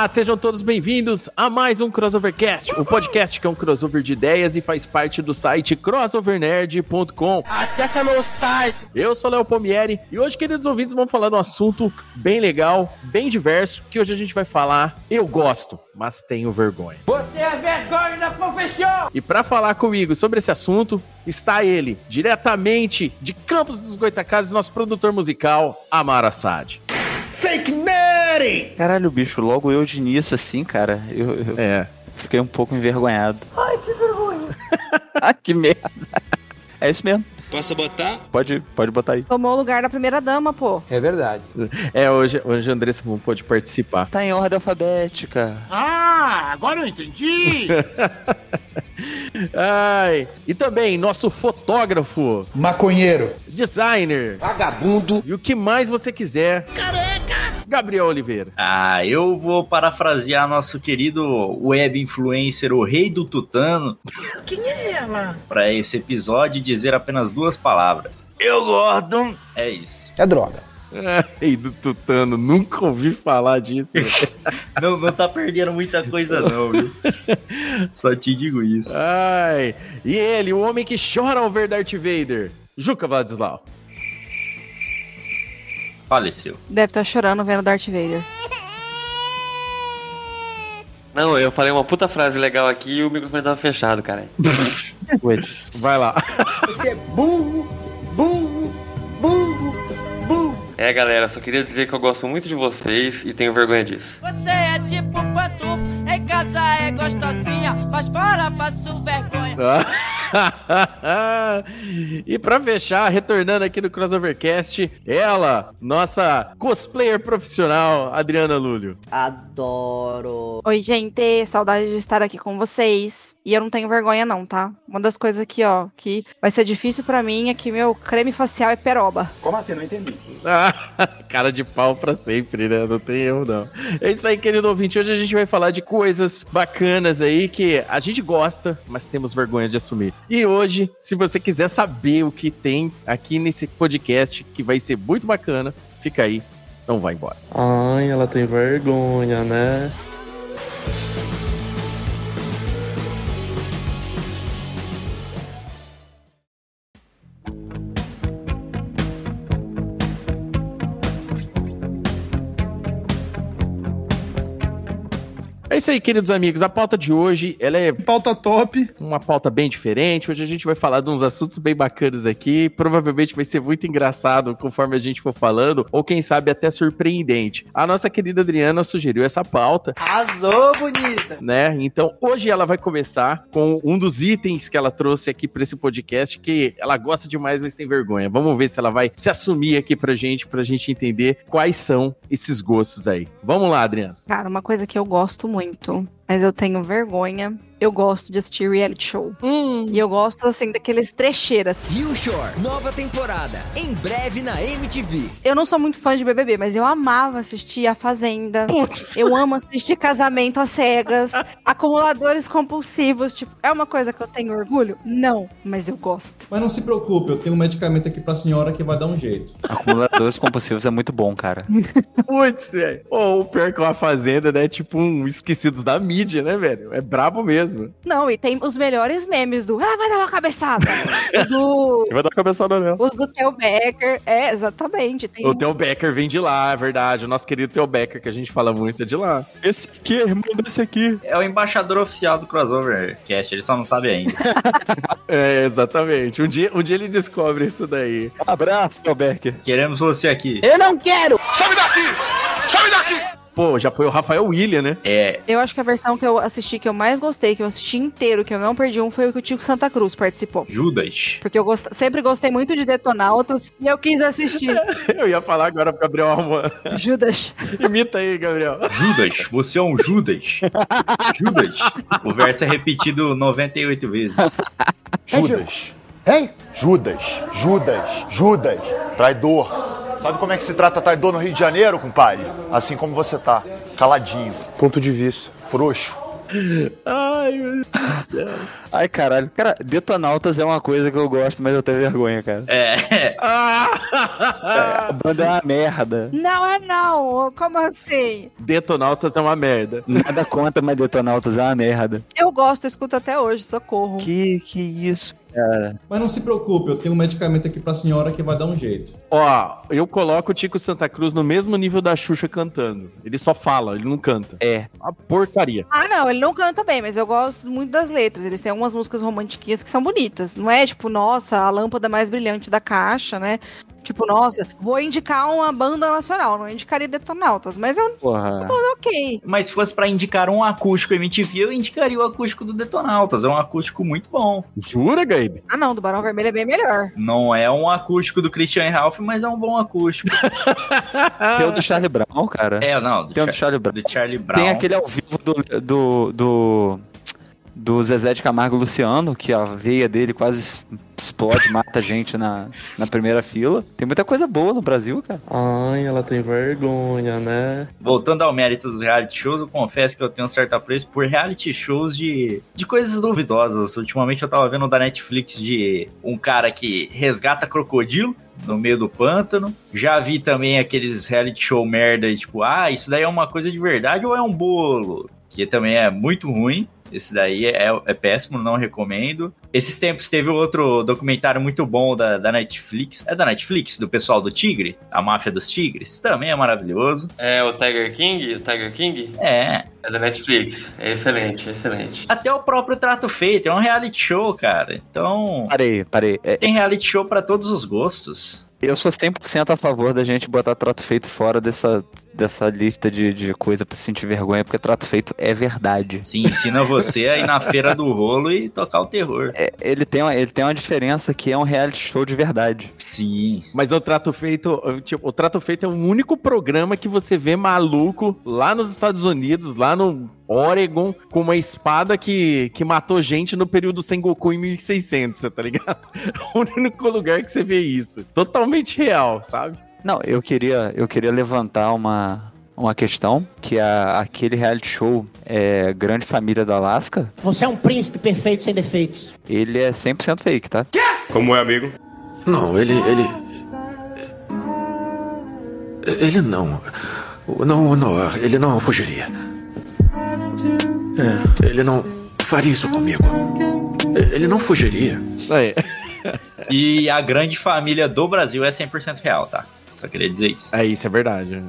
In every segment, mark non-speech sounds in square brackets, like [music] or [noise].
Olá, sejam todos bem-vindos a mais um Crossovercast, o podcast que é um crossover de ideias e faz parte do site crossovernerd.com. Acesse meu site! Eu sou Léo Pomieri e hoje, queridos ouvintes, vamos falar de um assunto bem legal, bem diverso, que hoje a gente vai falar Eu gosto, mas tenho vergonha. Você é vergonha da profissão! E para falar comigo sobre esse assunto, está ele, diretamente de Campos dos Goitacazes, nosso produtor musical, Amaro Assad. Fake Caralho, bicho, logo eu de início, assim, cara, eu, eu É. fiquei um pouco envergonhado. Ai, que vergonha. [laughs] Ai, que merda. É isso mesmo. Posso botar? Pode, pode botar aí. Tomou o lugar da primeira dama, pô. É verdade. É, hoje, hoje a Andressa não pôde participar. Tá em ordem alfabética. Ah, agora eu entendi! [laughs] Ai, e também nosso fotógrafo, Maconheiro. Designer Vagabundo! e o que mais você quiser. Careca! Gabriel Oliveira. Ah, eu vou parafrasear nosso querido web influencer, o rei do tutano. Quem é ela? Para esse episódio e dizer apenas duas palavras. Eu gosto. É isso. É droga. Ai, do Tutano, nunca ouvi falar disso. [laughs] Não, não tá perdendo muita coisa não, viu? [laughs] Só te digo isso. Ai, e ele, o homem que chora ao ver Darth Vader, Juca Vladislau. Faleceu. Deve estar chorando vendo Darth Vader. Não, eu falei uma puta frase legal aqui e o microfone tava fechado, cara. [laughs] Vai lá. Você é burro, burro, burro, burro! É, galera, só queria dizer que eu gosto muito de vocês e tenho vergonha disso. Você é tipo pantufa, em casa é gostosinha, mas fora passo vergonha. [laughs] e pra fechar, retornando aqui no Crossovercast, ela, nossa cosplayer profissional, Adriana Lúlio. Adoro. Oi, gente. Saudade de estar aqui com vocês. E eu não tenho vergonha, não, tá? Uma das coisas aqui, ó, que vai ser difícil pra mim é que meu creme facial é peroba. Como assim? Não entendi. [laughs] Cara de pau pra sempre, né? Não tem erro, não. É isso aí, querido ouvinte. Hoje a gente vai falar de coisas bacanas aí que a gente gosta, mas temos vergonha de assumir. E hoje, se você quiser saber o que tem aqui nesse podcast, que vai ser muito bacana, fica aí, não vai embora. Ai, ela tem vergonha, né? Isso aí, queridos amigos. A pauta de hoje, ela é Pauta top. uma pauta bem diferente. Hoje a gente vai falar de uns assuntos bem bacanas aqui. Provavelmente vai ser muito engraçado conforme a gente for falando, ou quem sabe até surpreendente. A nossa querida Adriana sugeriu essa pauta, Arrasou, bonita! né? Então hoje ela vai começar com um dos itens que ela trouxe aqui para esse podcast, que ela gosta demais, mas tem vergonha. Vamos ver se ela vai se assumir aqui pra gente, pra gente entender quais são esses gostos aí. Vamos lá, Adriana. Cara, uma coisa que eu gosto muito, muito mas eu tenho vergonha. Eu gosto de assistir reality show. Hum, E eu gosto, assim, daqueles trecheiras. Rio Shore, nova temporada, em breve na MTV. Eu não sou muito fã de BBB, mas eu amava assistir A Fazenda. putz. Eu amo assistir Casamento às Cegas, [laughs] Acumuladores Compulsivos. Tipo, é uma coisa que eu tenho orgulho? Não, mas eu gosto. Mas não se preocupe, eu tenho um medicamento aqui pra senhora que vai dar um jeito. Acumuladores compulsivos é muito bom, cara. Putz, velho. Ou o pior que uma fazenda, né? Tipo um esquecidos da mídia, né, velho? É brabo mesmo. Não, e tem os melhores memes do Ela vai dar uma cabeçada. O do. [laughs] Vai dar cabeçada nela. Os do Theo Becker. É, exatamente. Tem O Theo Becker vem de lá, é verdade. O nosso querido Theo Becker, que a gente fala muito, é de lá. Esse aqui é irmão desse aqui. É o embaixador oficial do Crossover Cast, ele só não sabe ainda. [laughs] É, exatamente. Um dia, um dia ele descobre isso daí. Abraço, Theo Becker. Queremos você aqui. Eu não quero! Some daqui! Some daqui! Pô, já foi o Rafael William, né? É, Eu acho que a versão que eu assisti que eu mais gostei, que eu assisti inteiro, que eu não perdi um, foi o que o Tico Santa Cruz participou. Judas. Porque eu gost... sempre gostei muito de Detonautas e eu quis assistir. [laughs] Eu ia falar agora pro Gabriel Alman. Judas. Imita aí, Gabriel. Judas, você é um Judas. Judas. O verso é repetido 98 vezes. Judas. Hein? Judas, Judas, Judas, traidor. Sabe como é que se trata traidor no Rio de Janeiro, compadre? Assim como você tá, caladinho. Ponto de vista. Frouxo. Ai, meu Deus. Ai, caralho. Cara, Detonautas é uma coisa que eu gosto, mas eu tenho vergonha, cara. É. A banda é uma merda. Não é não. Como assim? Detonautas é uma merda. Nada contra, mas Detonautas é uma merda. Eu gosto, eu escuto até hoje, socorro. Que, que isso, cara? Mas não se preocupe, eu tenho um medicamento aqui pra senhora que vai dar um jeito. Ó, eu coloco o Tico Santa Cruz no mesmo nível da Xuxa cantando. Ele só fala, ele não canta. É. Uma porcaria. Ah, não, ele não canta bem, mas eu gosto muito das letras. Eles têm algumas músicas romantiquinhas que são bonitas. Não é tipo, nossa, a lâmpada mais brilhante da caixa, né? Tipo, nossa, vou indicar uma banda nacional, não indicaria Detonautas, mas eu Porra. ok. Mas se fosse pra indicar um acústico MTV, eu indicaria o acústico do Detonautas. É um acústico muito bom. Jura, Gabe? Ah, não, do Barão Vermelho é bem melhor. Não é um acústico do Christian Ralph, mas é um bom acústico. [laughs] Tem o do Charlie Brown, cara. É, não, do, Tem o do Char- Charlie Brown. do Charlie Brown. Tem aquele ao vivo do, do, do, do Zezé de Camargo Luciano, que a veia dele quase explode, [laughs] mata gente na, na primeira fila. Tem muita coisa boa no Brasil, cara. Ai, ela tem vergonha, né? Voltando ao mérito dos reality shows, eu confesso que eu tenho um certo apreço por reality shows de, de coisas duvidosas. Ultimamente eu tava vendo da Netflix de um cara que resgata crocodilo no meio do pântano. Já vi também aqueles reality show merda, tipo, ah, isso daí é uma coisa de verdade ou é um bolo? Que também é muito ruim. Esse daí é, é péssimo, não recomendo. Esses tempos teve outro documentário muito bom da, da Netflix. É da Netflix, do pessoal do Tigre, a máfia dos tigres. Também é maravilhoso. É o Tiger King? O Tiger King? É. É da Netflix. É excelente, é excelente. Até o próprio Trato Feito, é um reality show, cara. Então, Parei, parei. É, tem reality show pra todos os gostos. Eu sou 100% a favor da gente botar trato feito fora dessa, dessa lista de, de coisa pra se sentir vergonha, porque trato feito é verdade. Sim, ensina você a ir na feira do rolo e tocar o terror. É, ele, tem uma, ele tem uma diferença que é um reality show de verdade. Sim. Mas o Trato Feito, tipo, o Trato Feito é o único programa que você vê maluco lá nos Estados Unidos, lá no Oregon, com uma espada que, que matou gente no período Sengoku em 1600, tá ligado? É [laughs] o único lugar que você vê isso. Totalmente real, sabe? Não, eu queria, eu queria levantar uma, uma questão, que é aquele reality show é, Grande Família do Alasca, Você é um príncipe perfeito sem defeitos. ele é 100% fake, tá? Como é, amigo? Não, ele. ele. Ele não. Não, não, ele não fugiria. É, ele não faria isso comigo. Ele não fugiria. É. E a grande família do Brasil é 100% real, tá? Só queria dizer isso. É, isso é verdade.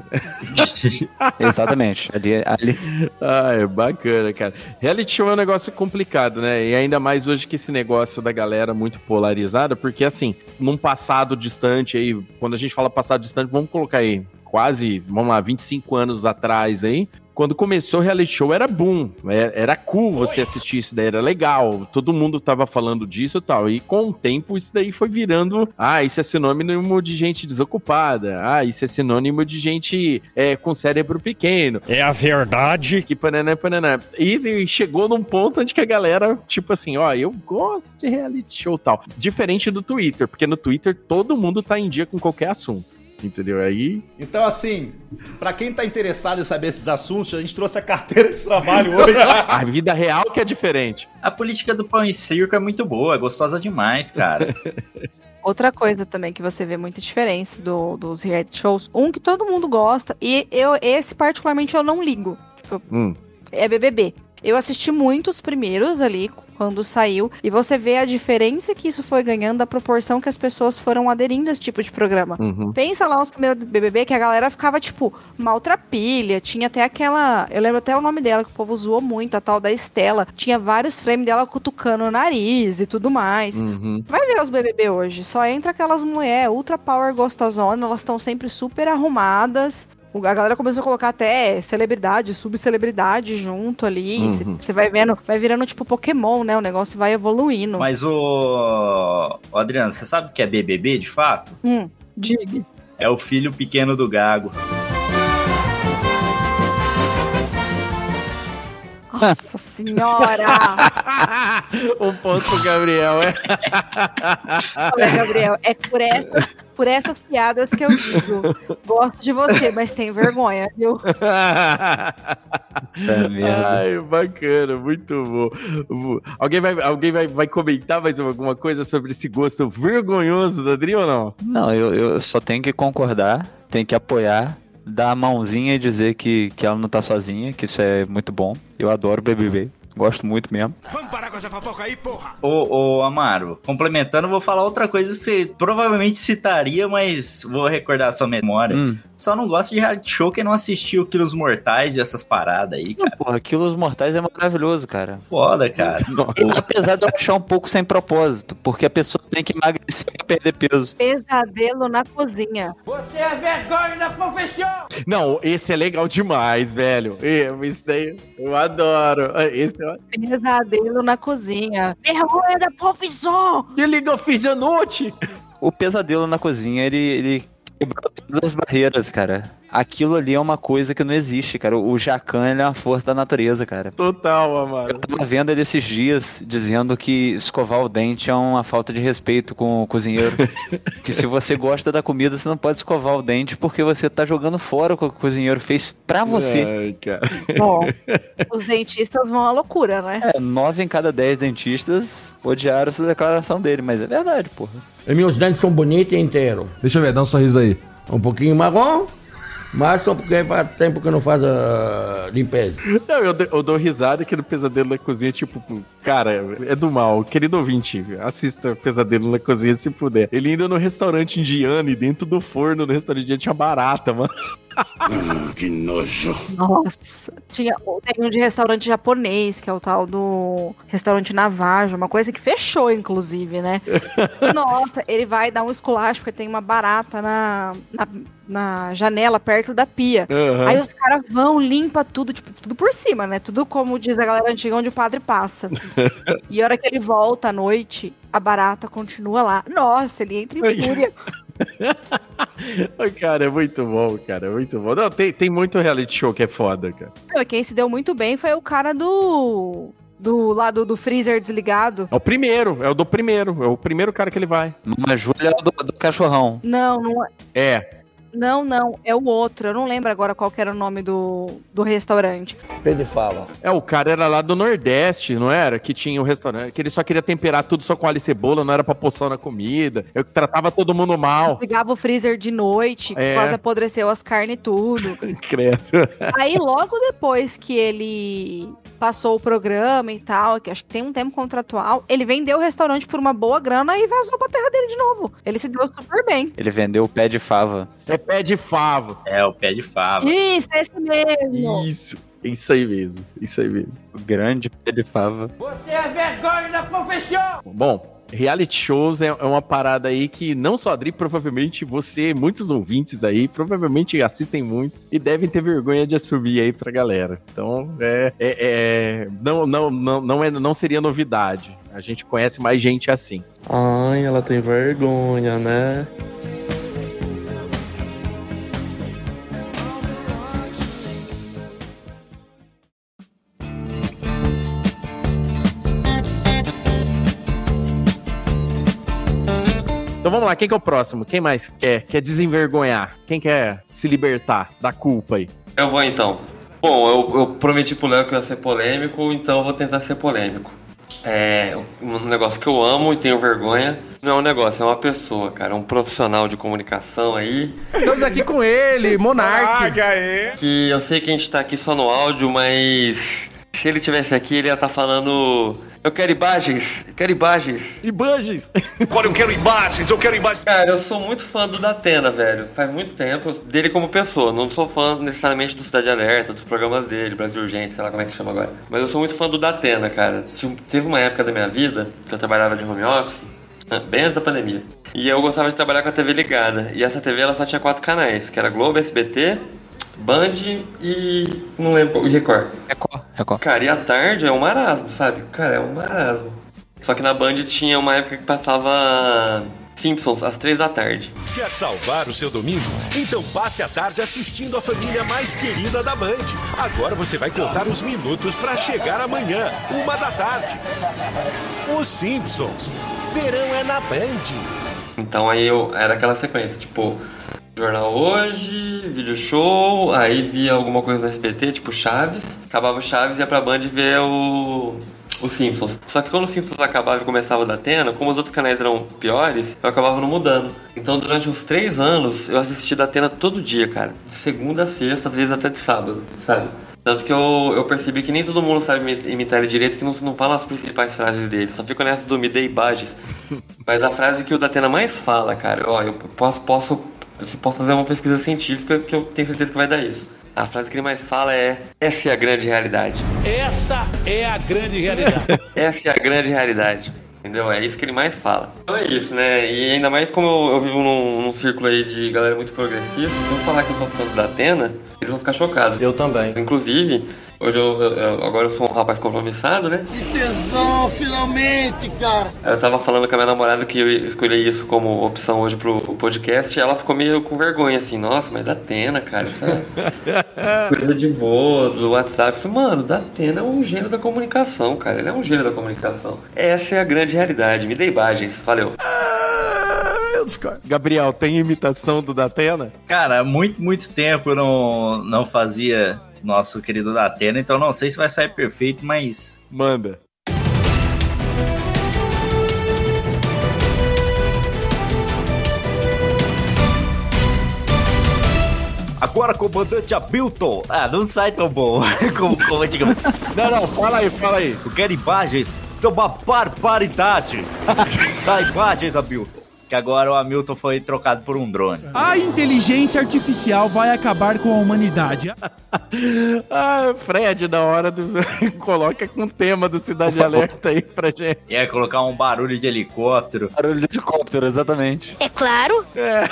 [laughs] Exatamente. Ali, ali. Ah, é bacana, cara. Reality show é um negócio complicado, né? E ainda mais hoje que esse negócio da galera muito polarizada, porque assim, num passado distante aí, quando a gente fala passado distante, vamos colocar aí quase, vamos lá, 25 anos atrás aí, quando começou o reality show era boom, era, era cool você assistir isso daí, era legal, todo mundo tava falando disso e tal, e com o tempo isso daí foi virando, ah, isso é sinônimo de gente desocupada, ah, isso é sinônimo de gente é, com cérebro pequeno. É a verdade. Que pananã, pananã. E chegou num ponto onde que a galera, tipo assim, ó, eu gosto de reality show e tal. Diferente do Twitter, porque no Twitter todo mundo tá em dia com qualquer assunto. Entendeu? Aí. Então, assim, pra quem tá interessado em saber esses assuntos, a gente trouxe a carteira de trabalho hoje. [laughs] a vida real que é diferente. A política do pão e circo é muito boa, é gostosa demais, cara. [laughs] Outra coisa também que você vê muita diferença do, dos reality shows, um que todo mundo gosta, e eu esse particularmente eu não ligo, tipo, Hum. é BBB. Eu assisti muitos primeiros ali, quando saiu, e você vê a diferença que isso foi ganhando, da proporção que as pessoas foram aderindo a esse tipo de programa. Uhum. Pensa lá os primeiros BBB, que a galera ficava, tipo, maltrapilha, tinha até aquela... Eu lembro até o nome dela, que o povo zoou muito, a tal da Estela. Tinha vários frames dela cutucando o nariz e tudo mais. Uhum. Vai ver os BBB hoje, só entra aquelas mulheres ultra power gostosona, elas estão sempre super arrumadas, A galera começou a colocar até celebridade, subcelebridade junto ali. Você Uhum. vai vendo, vai virando tipo Pokémon, né? O negócio vai evoluindo. Mas o. Ô, Adriano, você sabe o que é BBB de fato? Hum, diga. É o filho pequeno do Gago. Nossa senhora! o [laughs] ponto, Gabriel, é. Olha, Gabriel, é por essas, por essas piadas que eu digo. Gosto de você, mas tem vergonha, viu? Ai, bacana, muito bom. Alguém, vai, alguém vai, vai comentar mais alguma coisa sobre esse gosto vergonhoso da Adri ou não? Não, eu, eu só tenho que concordar, tenho que apoiar, dar a mãozinha e dizer que, que ela não tá sozinha, que isso é muito bom. Eu adoro BBB, gosto muito mesmo. Ô, ô, Amaro, complementando, eu vou falar outra coisa que você provavelmente citaria, mas vou recordar a sua memória. Hum. Só não gosto de reality show quem não assistiu Quilos Mortais e essas paradas aí, cara. Porra, Quilos Mortais é maravilhoso, cara. Foda, cara. [laughs] Apesar de eu achar um pouco sem propósito, porque a pessoa tem que emagrecer pra perder peso. Pesadelo na cozinha. Você é vergonha da profissão! Não, esse é legal demais, velho. É, Isso daí eu adoro. Esse é... Pesadelo na cozinha. Vergonha da profissão! Que liga eu fiz à noite? O pesadelo na cozinha, ele, ele quebrou todas as barreiras, cara. Aquilo ali é uma coisa que não existe, cara. O Jacan, é uma força da natureza, cara. Total, Amaro. Eu tava vendo ele esses dias dizendo que escovar o dente é uma falta de respeito com o cozinheiro. [laughs] que se você gosta da comida, você não pode escovar o dente porque você tá jogando fora o que o cozinheiro fez pra você. Ai, cara. Bom, [laughs] os dentistas vão à loucura, né? É, nove em cada dez dentistas odiaram essa declaração dele, mas é verdade, porra. E meus dentes são bonitos e inteiros. Deixa eu ver, dá um sorriso aí. Um pouquinho marrom, mas só porque faz tempo que eu não faço a limpeza. Não, eu, dou- eu dou risada que no Pesadelo na Cozinha, tipo, cara, é do mal. Querido ouvinte, assista Pesadelo na Cozinha se puder. Ele indo no restaurante indiano e dentro do forno no restaurante indiano tinha barata, mano. Que nojo. Nossa, tinha, tem um de restaurante japonês, que é o tal do restaurante Navajo, uma coisa que fechou, inclusive, né? [laughs] Nossa, ele vai dar um esculacho porque tem uma barata na, na, na janela perto da pia. Aham. Aí os caras vão, limpa tudo, tipo, tudo por cima, né? Tudo como diz a galera antiga, onde o padre passa. [laughs] E a hora que ele volta à noite, a barata continua lá. Nossa, ele entra em fúria. [laughs] Cara, é muito bom, cara, é muito bom. Não, tem, tem muito reality show que é foda, cara. Não, Quem se deu muito bem foi o cara do. Do lado do freezer desligado. É o primeiro, é o do primeiro, é o primeiro cara que ele vai. Mas Júlia é o do, do cachorrão. Não, não é. É. Não, não, é o outro. Eu não lembro agora qual que era o nome do, do restaurante. Pedro fala. É, o cara era lá do Nordeste, não era? Que tinha um restaurante, que ele só queria temperar tudo só com alho e cebola, não era pra poção na comida. Eu tratava todo mundo mal. Ligava o freezer de noite, É. quase apodreceu as carnes e tudo. [laughs] Credo. Aí logo depois que ele passou o programa e tal, que acho que tem um tempo contratual, ele vendeu o restaurante por uma boa grana e vazou pra terra dele de novo. Ele se deu super bem. Ele vendeu o pé de fava. É pé de fava. É, o pé de fava. Isso, é esse mesmo. Isso, isso aí mesmo, isso aí mesmo. O grande pé de fava. Você é vergonha da profissão! Bom, reality shows é, é uma parada aí que não só a Adri, provavelmente você, muitos ouvintes aí, provavelmente assistem muito e devem ter vergonha de assumir aí pra galera. Então, é, é- é- não, não, não, não, é, não seria novidade. A gente conhece mais gente assim. Ai, ela tem vergonha, né? Então vamos lá, quem que é o próximo? Quem mais quer, quer desenvergonhar? Quem quer se libertar da culpa aí? Eu vou então. Bom, eu, eu prometi pro Léo que eu ia ser polêmico, então eu vou tentar ser polêmico. É um negócio que eu amo e tenho vergonha. Não é um negócio, é uma pessoa, cara. Um profissional de comunicação aí. Estamos aqui com ele, Monark. Que eu sei que a gente tá aqui só no áudio, mas se ele tivesse aqui, ele ia estar falando. Eu quero imagens, eu quero imagens. Imagens? Agora eu quero imagens, eu quero imagens. Cara, eu sou muito fã do Datena, velho. Faz muito tempo dele como pessoa. Não sou fã necessariamente do Cidade Alerta, dos programas dele, Brasil Urgente, sei lá como é que chama agora. Mas eu sou muito fã do Datena, cara. Teve uma época da minha vida que eu trabalhava de home office, né, bem antes da pandemia. E eu gostava de trabalhar com a TV ligada. E essa TV ela só tinha quatro canais, que era Globo, SBT, Band e. não lembro. E Record. Record, Record. Cara, e à tarde é um marasmo, sabe? Cara, é um marasmo. Só que na Band tinha uma época que passava Simpsons às três da tarde. Quer salvar o seu domingo? Então passe a tarde assistindo a família mais querida da Band. Agora você vai contar os minutos para chegar amanhã, uma da tarde. Os Simpsons. Verão é na Band. Então aí eu era aquela sequência, tipo, jornal hoje, vídeo show, aí via alguma coisa no SBT, tipo Chaves, acabava o Chaves e ia pra Band ver o os Simpsons. Só que quando os Simpsons acabava e começava o da Atena, como os outros canais eram piores, eu acabava não mudando. Então durante uns três anos eu assisti da Atena todo dia, cara. De segunda a sexta, às vezes até de sábado, sabe? Tanto que eu, eu percebi que nem todo mundo sabe imi- imitar ele direito, que não, não fala as principais frases dele. Só fico nessa do me dei bages. [laughs] Mas a frase que o Datena mais fala, cara, ó, eu posso, posso, eu posso fazer uma pesquisa científica que eu tenho certeza que vai dar isso. A frase que ele mais fala é: Essa é a grande realidade. Essa é a grande realidade. [laughs] Essa é a grande realidade. Entendeu? É isso que ele mais fala. Então é isso, né? E ainda mais como eu, eu vivo num, num círculo aí de galera muito progressista, se eu falar que eu sou fã da Atena, eles vão ficar chocados. Eu também. Inclusive, hoje eu, eu- agora eu sou um rapaz compromissado, né? Que tesão, finalmente, cara. Eu tava falando com a minha namorada que eu escolhi isso como opção hoje pro podcast e ela ficou meio com vergonha, assim, nossa, mas da Atena, cara, essa [laughs] coisa de vô, do WhatsApp. Eu falei, mano, da Atena é um gênio da comunicação, cara. Ele é um gênio da comunicação. Essa é a grande realidade. Me dê imagens. Valeu. Gabriel, tem imitação do Datena? Cara, há muito, muito tempo eu não, não fazia nosso querido Datena, então não sei se vai sair perfeito, mas. Manda. Agora, comandante Hamilton! Ah, não sai tão bom [laughs] como, como antigamente. Não, não, fala aí, fala aí. Eu quero imagens, isso é uma barbaridade! [laughs] Dá imagens, Hamilton. Que agora o Hamilton foi trocado por um drone. A inteligência artificial vai acabar com a humanidade. [laughs] Ah, Fred, na hora do. [laughs] Coloca com o tema do Cidade [laughs] Alerta aí pra gente. E aí, colocar um barulho de helicóptero. Barulho de helicóptero, exatamente. É claro. É.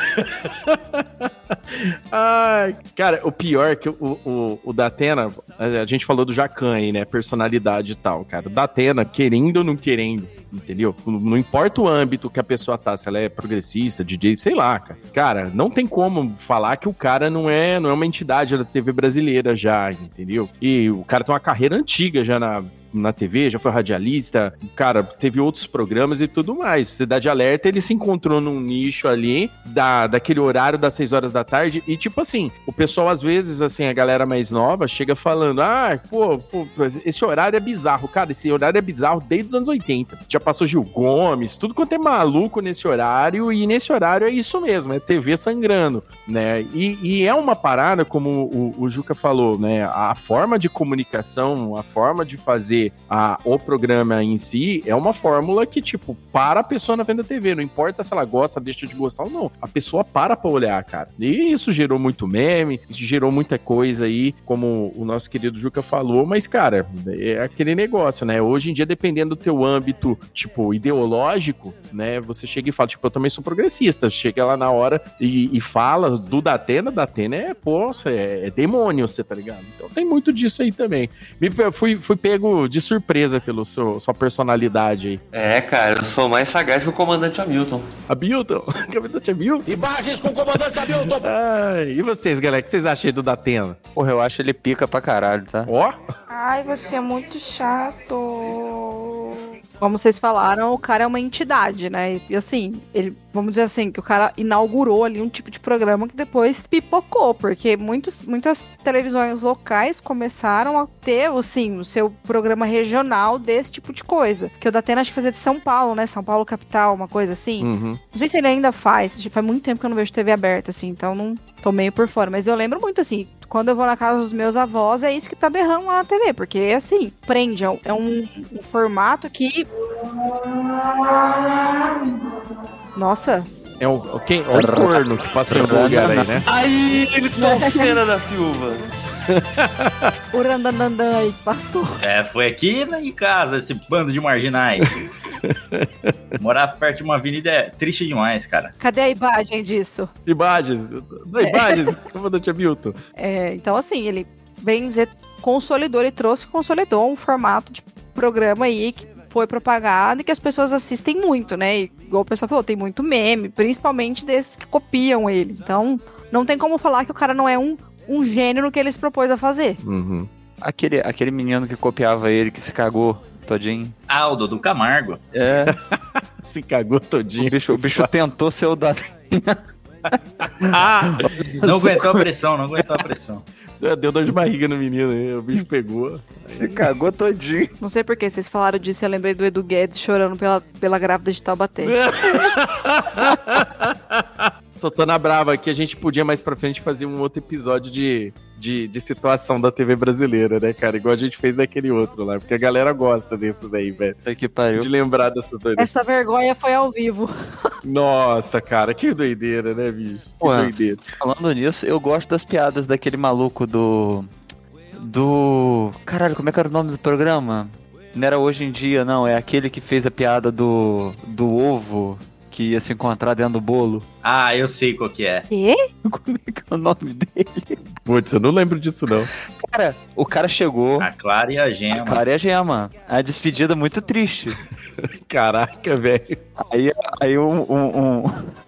Ai, cara, o pior é que o, o, o Datena, a gente falou do Jacan aí, né? Personalidade e tal, cara. O Datena, querendo ou não querendo, entendeu? Não importa o âmbito que a pessoa tá, se ela é progressista, DJ, sei lá, cara. Cara, não tem como falar que o cara não é, não é uma entidade da TV brasileira já, entendeu? E o cara tem uma carreira antiga já na, na TV, já foi radialista, cara, teve outros programas e tudo mais. Cidade Alerta, ele se encontrou num nicho ali, da, daquele horário das 6 horas da tarde, e tipo assim, o pessoal às vezes, assim, a galera mais nova chega falando, ah, pô, pô, esse horário é bizarro. Cara, esse horário é bizarro desde os anos 80. Já passou Gil Gomes, tudo quanto é maluco nesse horário, e nesse horário é isso mesmo, é TV sangrando, né? E, e é uma parada, como o, o Juca falou, né? A forma de comunicação, a forma de fazer a, o programa em si é uma fórmula que, tipo, para a pessoa na frente da TV. Não importa se ela gosta, deixa de gostar ou não. A pessoa para pra olhar, cara. E isso gerou muito meme, isso gerou muita coisa aí, como o nosso querido Juca falou. Mas, cara, é aquele negócio, né? Hoje em dia, dependendo do teu âmbito, tipo, ideológico, né? Você chega e fala, tipo, eu também sou progressista. Chega lá na hora e, e fala do Datena. Datena é, poxa, é, é demônio, você tá ligado? Então tem muito disso aí também. Me, fui, fui pego de surpresa pela sua personalidade aí. É, cara, eu sou mais sagaz que o comandante Hamilton. Hamilton? [laughs] Comandante Hamilton? Imagens com o comandante Hamilton. Ai, e vocês, galera? O que vocês acham aí do Datena? Porra, eu acho ele pica pra caralho, tá? Ó. Ai, você é muito chato. Como vocês falaram, o cara é uma entidade, né? E assim, ele, vamos dizer assim, que o cara inaugurou ali um tipo de programa que depois pipocou, porque muitos, muitas televisões locais começaram a ter, assim, o seu programa regional desse tipo de coisa. Que o Datena acho que fazia de São Paulo, né? São Paulo capital, uma coisa assim. Uhum. Não sei se ele ainda faz, faz muito tempo que eu não vejo TV aberta, assim, então não tô meio por fora. Mas eu lembro muito, assim, quando eu vou na casa dos meus avós, é isso que tá berrando lá na TV, porque, assim, prende. É um, é um- formato que. Nossa. É o, o quem? É o corno que passou em algum lugar aí, né? Aí, ele Tocena da Silva. [laughs] O randandandan aí que passou. É, foi aqui né, em casa esse bando de marginais. [laughs] [laughs] Morar perto de uma avenida é triste demais, cara. Cadê a imagem disso? Imagens. [laughs] Não, imagens, comandante Hamilton. É, então, assim, ele, bem dizer, consolidou, ele trouxe e consolidou um formato de programa aí que foi propagado e que as pessoas assistem muito, né? E, igual o pessoal falou, tem muito meme, principalmente desses que copiam ele. Então, não tem como falar que o cara não é um, um gênio no que ele se propôs a fazer. Uhum. Aquele, aquele menino que copiava ele, que se cagou todinho. Ah, o Dodô Camargo. É. [laughs] se cagou todinho. O bicho, o bicho tentou ser o da. [laughs] Ah, Não aguentou a pressão, não aguentou a pressão. Deu dor de barriga no menino, hein? o bicho pegou. Se cagou todinho. Não sei porquê, vocês falaram disso, eu lembrei do Edu Guedes chorando pela, pela grávida de Taubaté. [laughs] Soltando a brava que a gente podia mais pra frente fazer um outro episódio de, de, de situação da TV brasileira, né, cara? Igual a gente fez naquele outro lá, porque a galera gosta desses aí, velho. que pariu. De lembrar dessas doidas. Essa vergonha foi ao vivo. Nossa, cara, que doideira, né, bicho? Que Pô, doideira. Falando nisso, eu gosto das piadas daquele maluco do. Do. Caralho, como é que era o nome do programa? Não era hoje em dia, não. É aquele que fez a piada do. do ovo que ia se encontrar dentro do bolo. Ah, eu sei qual que é. Quê? [laughs] Como é que é o nome dele? Putz, eu não lembro disso, não. Cara, o cara chegou. A Clara e a Gema. A Clara e a Gema. A despedida muito triste. [laughs] Caraca, velho. Aí, aí um, um, um,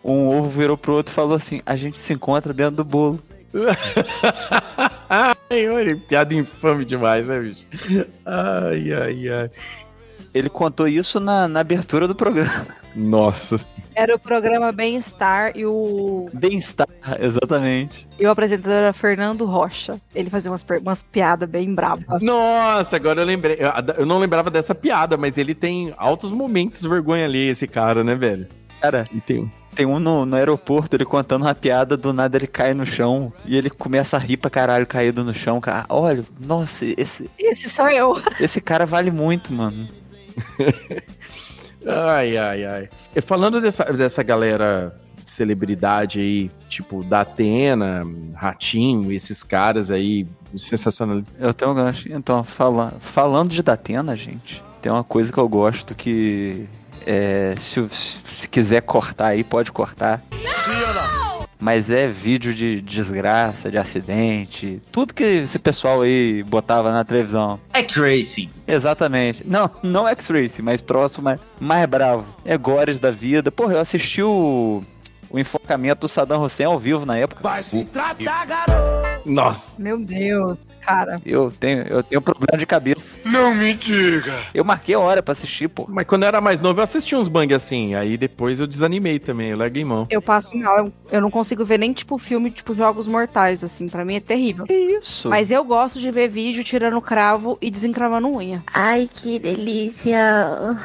um ovo virou pro outro e falou assim: a gente se encontra dentro do bolo. [laughs] Ai, olha, piada infame demais, né, bicho? Ai, ai, ai. Ele contou isso na, na abertura do programa. Nossa. Era o programa Bem-Estar e o, Bem-estar, exatamente. e o apresentador era Fernando Rocha. Ele fazia umas, umas piadas bem bravas. Nossa, agora eu lembrei. Eu- Eu não lembrava dessa piada, mas ele tem altos momentos de vergonha ali, esse cara, né, velho? Cara, E tem. tem um no, no aeroporto, ele contando uma piada, do nada ele cai no chão e ele começa a rir pra caralho caído no chão. Cara, olha, nossa, esse, Esse sou eu. esse cara vale muito, mano. Ai, ai, ai. E falando dessa, dessa galera celebridade aí, tipo da Atena, Ratinho, esses caras aí, sensacional. Eu tenho um gancho. Então, fala, falando de Datena, gente, tem uma coisa que eu gosto que. É, se, se quiser cortar aí, pode cortar. Mas é vídeo de desgraça, de acidente, tudo que esse pessoal aí botava na televisão. X-Racing. Exatamente. Não, não X-Racing, mas troço mais, mais bravo. É gores da vida. Porra, eu assisti o, o enfocamento do Saddam Hussein ao vivo na época. Vai se tratar, garoto! Nossa. Meu Deus, cara. Eu tenho, eu tenho problema de cabeça. Não me diga. Eu marquei a hora pra assistir, pô. Mas quando eu era mais novo, eu assistia uns bang assim. Aí depois eu desanimei também, eu larguei mão. Eu passo mal, eu, eu não consigo ver nem tipo filme, tipo Jogos Mortais, assim, pra mim é terrível. Que isso? Mas eu gosto de ver vídeo tirando cravo e desencravando unha. Ai, que delícia.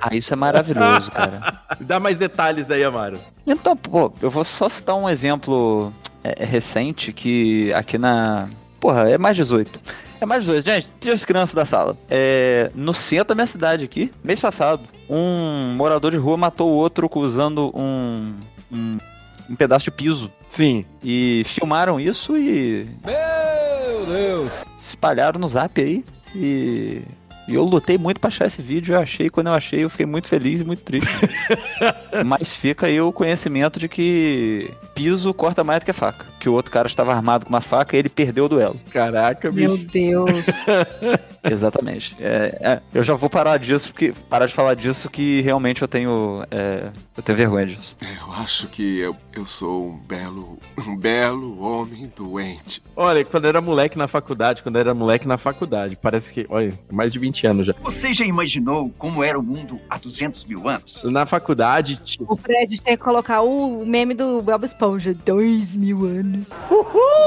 Ah, isso é maravilhoso, [laughs] cara. Dá mais detalhes aí, Amaro. Então, pô, eu vou só citar um exemplo é, recente que aqui na. Porra, é mais 18. É mais 18. Gente, tira as crianças da sala. É, no centro da minha cidade aqui, mês passado, um morador de rua matou o outro usando um, um, um pedaço de piso. Sim. E filmaram isso e Meu Deus! espalharam no zap aí. E, e eu lutei muito pra achar esse vídeo. Eu achei, quando eu achei, eu fiquei muito feliz e muito triste. [laughs] Mas fica aí o conhecimento de que piso corta mais do que faca. Que o outro cara estava armado com uma faca e ele perdeu o duelo. Caraca, Meu bicho. Deus. [laughs] Exatamente. É, é, eu já vou parar disso, porque parar de falar disso que realmente eu tenho. é, eu tenho vergonha disso. Eu acho que eu, eu sou um belo, um belo homem doente. Olha, quando era moleque na faculdade, quando era moleque na faculdade, parece que, olha, mais de 20 anos já. Você já imaginou como era o mundo há 200 mil anos? Na faculdade, tipo, O Fred tem que colocar o meme do Bob Esponja. Dois mil anos.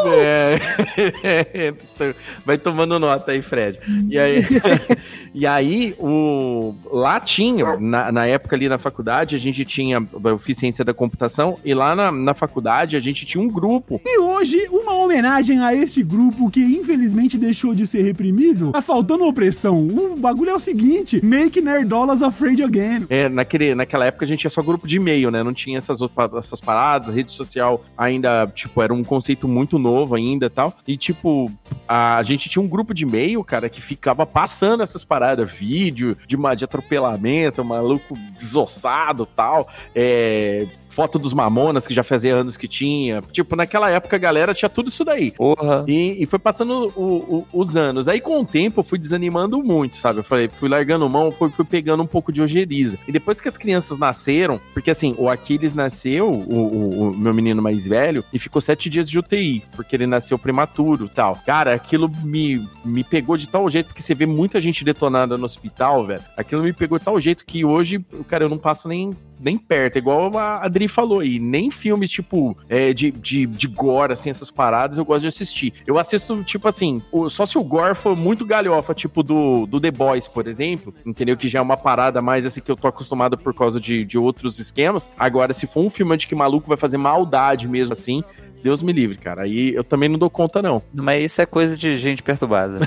É, [laughs] vai tomando nota aí, Fred. E aí, [laughs] [laughs] e aí o lá tinha, na, na época ali na faculdade, a gente tinha a eficiência da computação, e lá na, na faculdade a gente tinha um grupo. E hoje, uma homenagem a este grupo que infelizmente deixou de ser reprimido, tá faltando opressão. O bagulho é o seguinte: Make Nerdolas Afraid Again. É, naquele, naquela época a gente tinha só grupo de e-mail, né? Não tinha essas, essas paradas, a rede social ainda, tipo, era um conceito muito novo ainda e tal. E, tipo, a, gente tinha um grupo de e-mail, cara, que ficava passando essas paradas, vídeo de, de atropelamento, maluco desossado tal, é, foto dos Mamonas, que já fazia anos que tinha. Tipo, naquela época a galera tinha tudo isso daí. Porra. E, e foi passando o- o- os anos. Aí com o tempo eu fui desanimando muito, sabe? Eu falei, fui largando mão, fui, fui pegando um pouco de ojeriza. E depois que as crianças nasceram, porque assim, o Aquiles nasceu, o, o- meu menino mais velho, e ficou sete dias de UTI, porque ele nasceu prematuro e tal. Cara, aquilo me, me pegou de tal jeito, porque você vê muita gente detonada no hospital, velho. Aquilo me pegou de tal jeito que hoje, cara, eu não passo nem nem perto, igual a Adri falou aí, nem filmes tipo é, de, de, de gore, assim, essas paradas, eu gosto de assistir. Eu assisto, tipo assim, o- só se o gore for muito galhofa, tipo do, do The Boys, por exemplo, entendeu? Que já é uma parada mais assim que eu tô acostumado por causa de, de outros esquemas. Agora, se for um filme de que maluco vai fazer maldade mesmo assim, Deus me livre, cara. Aí eu também não dou conta, não. Mas isso é coisa de gente perturbada.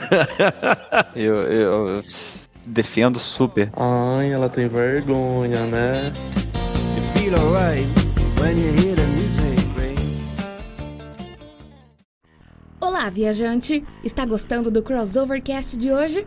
[laughs] eu- eu defendo super. Ai, ela tem vergonha, né? Olá, viajante! Está gostando do Crossovercast de hoje?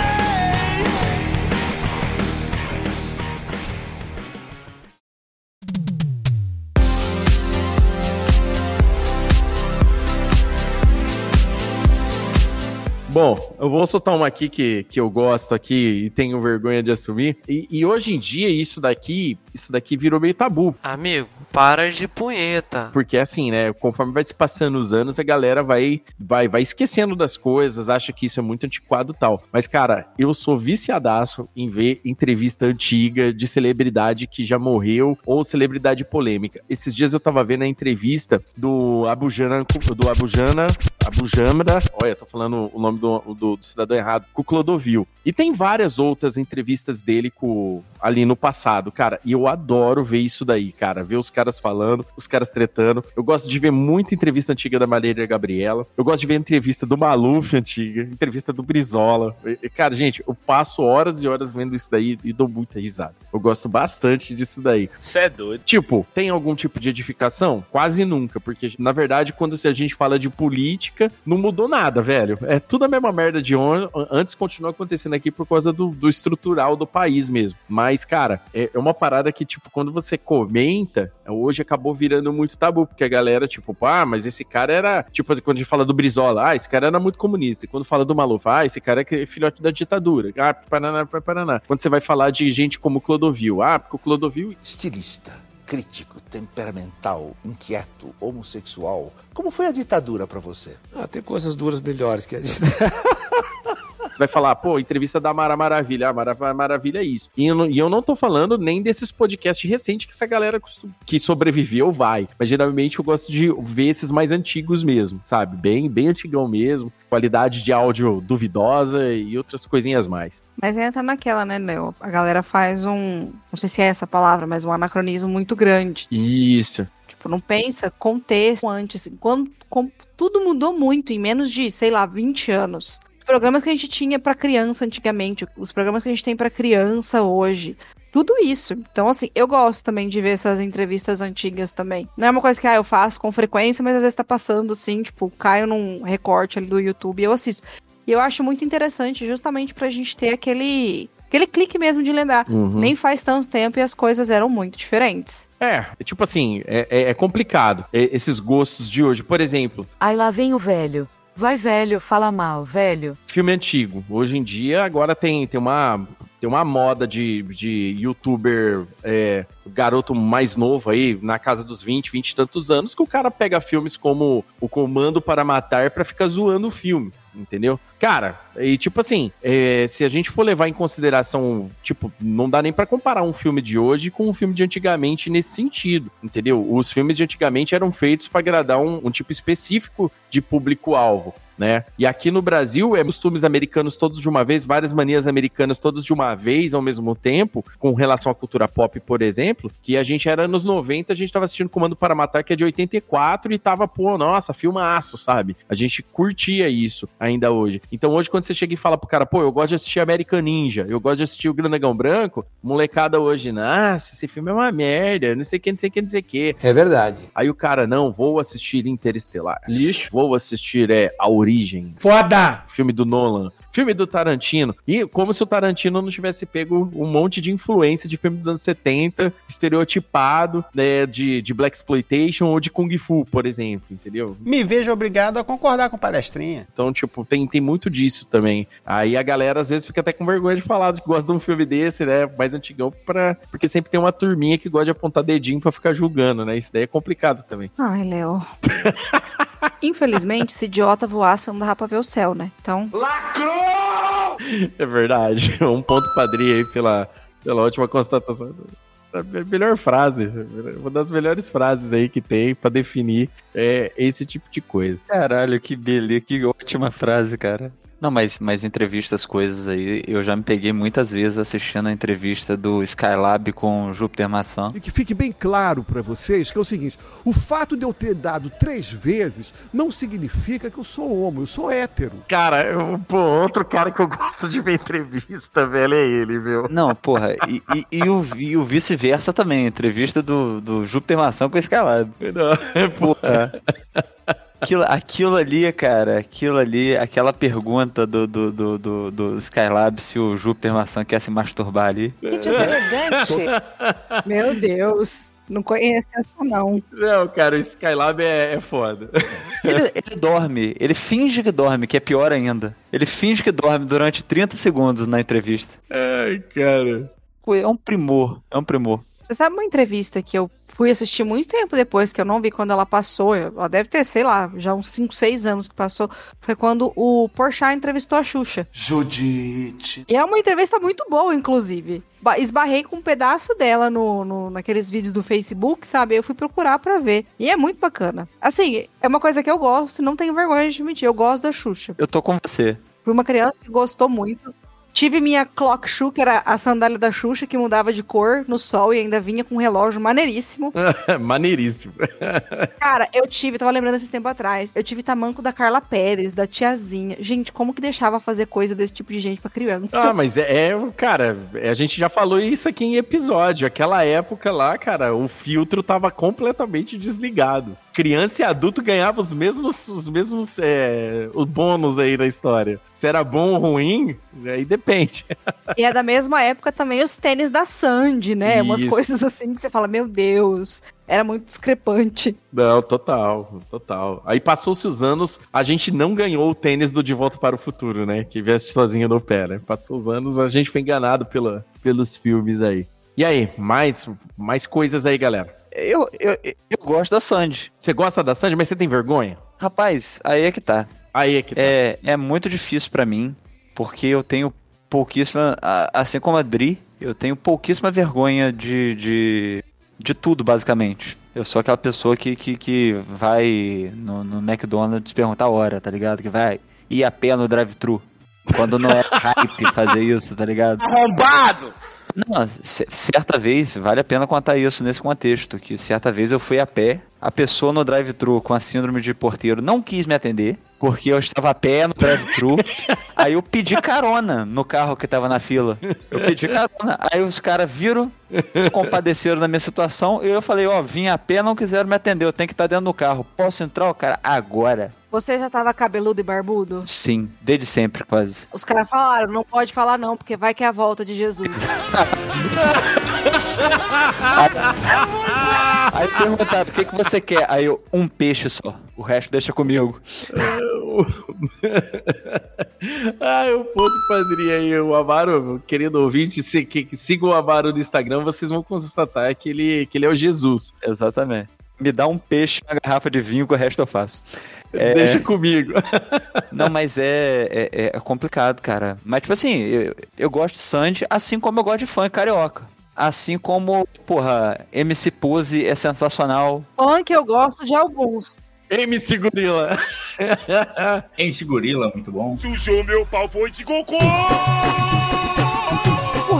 Bom, eu vou soltar uma aqui que, que eu gosto aqui e tenho vergonha de assumir. E, e hoje em dia, isso daqui, isso daqui virou meio tabu. Amigo, para de punheta. Porque assim, né, conforme vai se passando os anos, a galera vai, vai, vai esquecendo das coisas, acha que isso é muito antiquado e tal. Mas, cara, eu sou viciadaço em ver entrevista antiga de celebridade que já morreu ou celebridade polêmica. Esses dias eu tava vendo a entrevista do Abujana, do Abujana, Abujamra, olha, tô falando o nome do, do, do cidadão errado, com o Clodovil. E tem várias outras entrevistas dele com, ali no passado, cara. E eu adoro ver isso daí, cara. Ver os caras falando, os caras tretando. Eu gosto de ver muita entrevista antiga da Marília Gabriela. Eu gosto de ver entrevista do Maluf antiga, entrevista do Brizola. E, cara, gente, eu passo horas e horas vendo isso daí e dou muita risada. Eu gosto bastante disso daí. Você é doido. Tipo, tem algum tipo de edificação? Quase nunca, porque na verdade, quando a gente fala de política, não mudou nada, velho. É tudo a mesma merda de on- antes, continua acontecendo aqui por causa do, do estrutural do país mesmo. Mas, cara, é, é uma parada que, tipo, quando você comenta, hoje acabou virando muito tabu, porque a galera, tipo, ah, mas esse cara era, tipo, quando a gente fala do Brizola, ah, esse cara era muito comunista. E quando fala do Maluf, ah, esse cara é filhote da ditadura. Ah, Paraná, Paraná. Quando você vai falar de gente como Clodovil, ah, porque o Clodovil Estilista, crítico, temperamental, inquieto, homossexual. Como foi a ditadura pra você? Ah, tem coisas duras melhores que a ditadura. [laughs] Você vai falar, pô, entrevista da Mara Maravilha. Ah, Mara Maravilha é isso. E eu, não, e eu não tô falando nem desses podcasts recentes que essa galera que sobreviveu vai. Mas geralmente eu gosto de ver esses mais antigos mesmo, sabe? Bem, bem antigão mesmo. Qualidade de áudio duvidosa e outras coisinhas mais. Mas entra naquela, né, Léo? A galera faz um. Não sei se é essa palavra, mas um anacronismo muito grande. Isso. Tipo, não pensa contexto antes. Quando, com- tudo mudou muito em menos de, sei lá, 20 anos. Programas que a gente tinha pra criança antigamente, os programas que a gente tem pra criança hoje. Tudo isso. Então, assim, eu gosto também de ver essas entrevistas antigas também. Não é uma coisa que ah, eu faço com frequência, mas às vezes tá passando assim, tipo, caio num recorte ali do YouTube e eu assisto. E eu acho muito interessante justamente pra gente ter aquele. Aquele clique mesmo de lembrar. Uhum. Nem faz tanto tempo e as coisas eram muito diferentes. É, é tipo assim, é, é- é complicado. É, esses gostos de hoje, por exemplo, Aí lá vem o velho. Vai, velho, fala mal, velho. filme antigo. Hoje em dia, agora tem, tem uma. Tem uma moda de, de youtuber é, garoto mais novo aí, na casa dos 20, 20 e tantos anos, que o cara pega filmes como O Comando para Matar pra ficar zoando o filme, entendeu? Cara, e tipo assim, é, se a gente for levar em consideração, tipo, não dá nem pra comparar um filme de hoje com um filme de antigamente nesse sentido, entendeu? Os filmes de antigamente eram feitos pra agradar um, um tipo específico de público-alvo. Né? E aqui no Brasil é costumes americanos todos de uma vez, várias manias americanas todas de uma vez ao mesmo tempo, com relação à cultura pop, por exemplo, que a gente era anos 90, a gente tava assistindo Comando para Matar, que é de 84, e tava, pô, nossa, filmaço, sabe? A gente curtia isso ainda hoje. Então hoje, quando você chega e fala pro cara, pô, eu gosto de assistir American Ninja, eu gosto de assistir o Grandagão Branco, molecada hoje, nossa, esse filme é uma merda, não sei o que, não sei o que, não sei o que. É verdade. Aí o cara, não, vou assistir Interestelar. Lixo. Vou assistir é, Origem. Foda! Filme do Nolan. Filme do Tarantino. E como se o Tarantino não tivesse pego um monte de influência de filme dos anos 70, estereotipado, né, de, de Black Exploitation ou de Kung Fu, por exemplo, entendeu? Me vejo obrigado a concordar com palestrinha. Então, tipo, tem, tem muito disso também. Aí a galera às vezes fica até com vergonha de falar que gosta de um filme desse, né? Mais antigão, pra... porque sempre tem uma turminha que gosta de apontar dedinho pra ficar julgando, né? Isso daí é complicado também. Ai, Léo. [laughs] Infelizmente, se idiota voasse, não dava pra ver o céu, né? Então. É verdade. [laughs] Um ponto padrinho aí pela, pela ótima constatação. A me- melhor frase, uma das melhores frases aí que tem pra definir é esse tipo de coisa. Caralho, que beleza, que ótima frase, cara. Não, mas, mas entrevistas, coisas aí, eu já me peguei muitas vezes assistindo a entrevista do Skylab com o Júpiter Maçã. E que fique bem claro pra vocês que é o seguinte: o fato de eu ter dado três vezes não significa que eu sou homo, eu sou hétero. Cara, eu- pô, outro cara que eu gosto de ver entrevista, velho, é ele, meu. Não, porra, e, e- e o, e o vice-versa também, entrevista do, do Júpiter Maçã com o Skylab. Não, porra. Aquilo, aquilo ali, cara, aquilo ali, aquela pergunta do, do, do, do, do Skylab se o Júpiter Maçã quer se masturbar ali. Que deselegante. [laughs] Meu Deus. Não conheço essa, não. Não, cara, o Skylab é, é foda. Ele, [laughs] ele dorme, ele finge que dorme, que é pior ainda. Ele finge que dorme durante 30 segundos na entrevista. Ai, cara. É um primor, é um primor. Você sabe uma entrevista que eu fui assistir muito tempo depois, que eu não vi quando ela passou, ela deve ter, sei lá, já uns 5, 6 anos que passou, foi quando o Porchat entrevistou a Xuxa. Judite. E é uma entrevista muito boa, inclusive. Ba- Esbarrei com um pedaço dela no, no- naqueles vídeos do Facebook, sabe? Eu fui procurar pra ver. E é muito bacana. Assim, é uma coisa que eu gosto, não tenho vergonha de admitir. Eu gosto da Xuxa. Eu tô com você. Fui uma criança que gostou muito. Tive minha clock shoe, que era a sandália da Xuxa, que mudava de cor no sol e ainda vinha com um relógio maneiríssimo. [laughs] Maneiríssimo. [laughs] Cara, eu tive, tava lembrando esses tempo atrás, eu tive tamanco da Carla Pérez, da tiazinha. Gente, como que deixava fazer coisa desse tipo de gente pra criança? Ah, mas é, é, cara, a gente já falou isso aqui em episódio. Aquela época lá, cara, o filtro tava completamente desligado. Criança e adulto ganhavam os mesmos, os mesmos, é, o bônus aí da história. Se era bom ou ruim, aí depende. [laughs] E é da mesma época também os tênis da Sandy, né? Umas Isso. coisas assim que você fala, meu Deus, era muito discrepante. Não, total, total. Aí passou-se os anos, a gente não ganhou o tênis do De Volta para o Futuro, né? Que veste sozinho no pé, né? Passou os anos, a gente foi enganado pela, pelos filmes aí. E aí, mais, mais coisas aí, galera. Eu, eu, eu gosto da Sandy. Você gosta da Sandy, mas você tem vergonha? Rapaz, aí é que tá. Aí é que tá. É, é muito difícil pra mim, porque eu tenho pouquíssima. Assim como a Dri, eu tenho pouquíssima vergonha de, de, de tudo, basicamente. Eu sou aquela pessoa que, que, que vai no, no McDonald's perguntar a hora, tá ligado? Que vai ir a pé no drive-thru. Quando não é hype fazer isso, tá ligado? Arrombado! Não, certa vez, vale a pena contar isso nesse contexto, que certa vez eu fui a pé, a pessoa no drive-thru com a síndrome de porteiro não quis me atender, porque eu estava a pé no drive-thru, [laughs] aí eu pedi carona no carro que tava na fila. Eu pedi carona, aí os caras viram, se compadeceram da minha situação, e eu falei, ó, vim a pé, não quiseram me atender, eu tenho que estar dentro do carro. Posso entrar, o cara? Agora. Você já tava cabeludo e barbudo? Sim, desde sempre, quase. Os caras falaram, não pode falar não, porque vai que é a volta de Jesus. [laughs] Aí perguntaram, o que, que você quer? Aí eu, um peixe só. O resto deixa comigo. [laughs] ah, o ponto padrinho aí, o Amaro, querido ouvinte, se, que, que siga o Amaro no Instagram, vocês vão constatar que ele, que ele é o Jesus. Exatamente. Me dá um peixe, uma garrafa de vinho, que o resto eu faço. É- Deixa comigo. [laughs] Não, mas é, é, é complicado, cara. Mas, tipo assim, eu, eu gosto de Sandy, assim como eu gosto de funk carioca. Assim como, porra, MC Pose é sensacional. Funk eu gosto de alguns. MC Gorila. [laughs] MC Gorila, muito bom. Sujou meu pau, foi de cocô!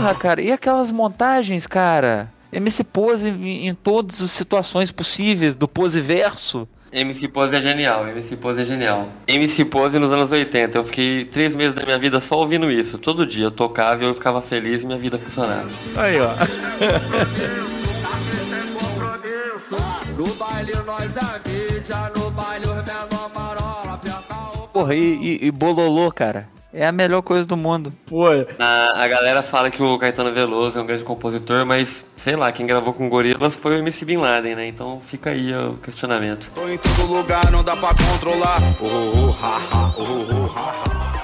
Porra, cara, e aquelas montagens, cara? MC Pose em, em todas as situações possíveis do Pose verso. MC Pose é genial, MC Pose é genial. MC Pose nos anos 80, eu fiquei três meses da minha vida só ouvindo isso. Todo dia eu tocava e eu ficava feliz e minha vida funcionava. Aí, ó. [laughs] Porra, e, e, e Bololô, cara? É a melhor coisa do mundo. Pô, A, a galera fala que o Caetano Veloso é um grande compositor, mas sei lá, quem gravou com Gorilas foi o MC Bin Laden, né? Então fica aí o questionamento. Tô em todo lugar, não dá pra controlar. Oh, oh, ha, ha, oh, oh, ha, ha.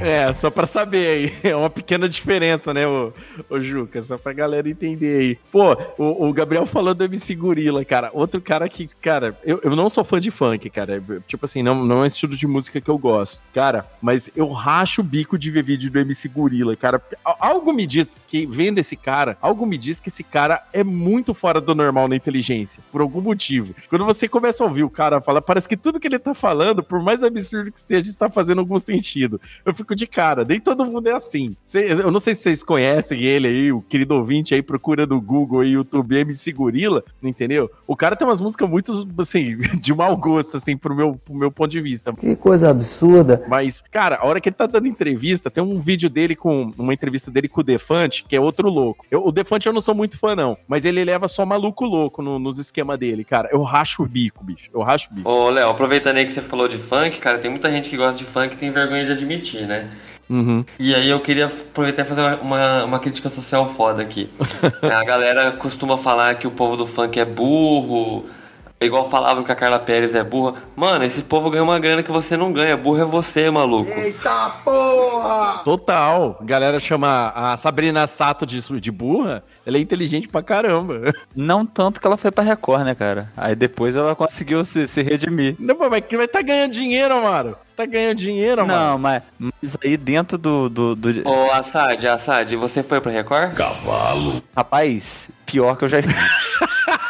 É, só pra saber aí. [laughs] É uma pequena diferença, né, o, o Juca? Só pra galera entender aí. Pô, o, o Gabriel falou do MC Gorila, cara. Outro cara que, cara, eu, eu não sou fã de funk, cara. Tipo assim, não, não é estilo de música que eu gosto. Cara, mas eu racho o bico de ver vídeo do MC Gorila, cara. Algo me diz que, vendo esse cara, algo me diz que esse cara é muito fora do normal na inteligência, por algum motivo. Quando você começa a ouvir o cara falar, parece que tudo que ele tá falando, por mais absurdo que seja, está fazendo algum sentido. Eu fico de cara, nem todo mundo é assim. Eu não sei se vocês conhecem ele aí, o querido ouvinte aí, procura no Google e YouTube MC Gorila, entendeu? O cara tem umas músicas muito, assim, [laughs] de mau gosto, assim, pro meu, pro meu ponto de vista. Que coisa absurda. Mas, cara, a hora que ele tá dando entrevista, tem um vídeo dele com uma entrevista dele com o Defante, que é outro louco. Eu- o Defante eu não sou muito fã, não, mas ele leva só maluco louco no- nos esquemas dele, cara. Eu racho o bico, bicho. Eu racho o bico. Ô, Léo, aproveitando aí que você falou de funk, cara, tem muita gente que gosta de funk e tem vergonha de admitir, né? Uhum. E aí eu queria aproveitar e fazer uma, uma crítica social foda aqui. [laughs] a galera costuma falar que o povo do funk é burro, igual falavam que a Carla Pérez é burra. Mano, esse povo ganha uma grana que você não ganha. Burro é você, maluco. Eita porra! Total. Galera chama a Sabrina Sato de, de burra. Ela é inteligente pra caramba. Não tanto que ela foi pra Record, né, cara? Aí depois ela conseguiu se, se redimir. Não, mas vai vai tá ganhando dinheiro, Amaro. Tá ganhando dinheiro, mano. Não, mas, mas aí dentro do. do, do... Ô, Assad, Assad, você foi pra Record? Cavalo. Rapaz, pior que eu já. [laughs]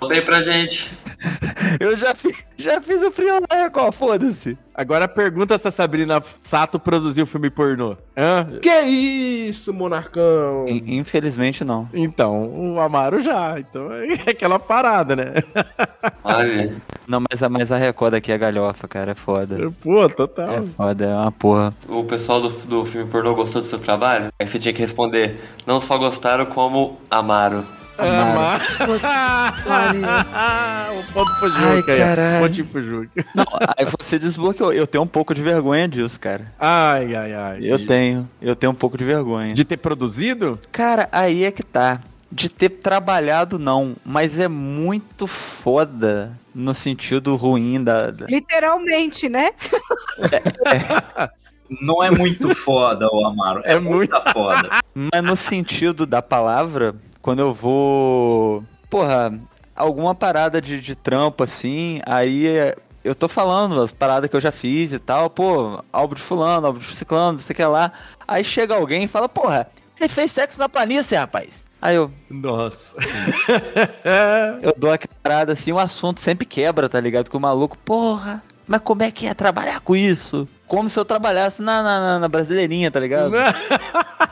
Conta aí pra gente. eu já fiz, já fiz o frio na Record, foda-se. Agora pergunta se a Sabrina Sato produziu filme pornô. Hã? Que isso, monarcão? In- Infelizmente não. Então, o Amaro já. Então é [laughs] aquela parada, né? Olha. Não, mas a, mas a Record aqui é galhofa, cara. É foda. Pô, total. É foda, é uma porra. O pessoal do, do filme pornô gostou do seu trabalho? Aí você tinha que responder, não só gostaram, como amaram. Amaro. o [laughs] ponto pro Ai, Juca aí. caralho. Pontinho pro Juca. Não, aí você desbloqueou. Eu tenho um pouco de vergonha disso, cara. Ai, ai, ai. Eu tenho. Eu tenho um pouco de vergonha. De ter produzido? Cara, aí é que tá. De ter trabalhado, não. Mas é muito foda no sentido ruim da. da- Literalmente, né? Não é muito foda, o Amaro. É, muita foda. Mas no sentido da palavra, quando eu vou. Porra, alguma parada de, de trampo assim, aí é- eu tô falando as paradas que eu já fiz e tal, pô, álbum de fulano, álbum de ciclano, não sei o que lá. Aí chega alguém e fala, porra, ele fez sexo na planície, rapaz. Aí eu, Nossa. [laughs] eu dou aquela parada assim, o assunto sempre quebra, tá ligado? Com o maluco, porra, mas como é que é trabalhar com isso? Como se eu trabalhasse na, na- na brasileirinha, tá ligado? [laughs]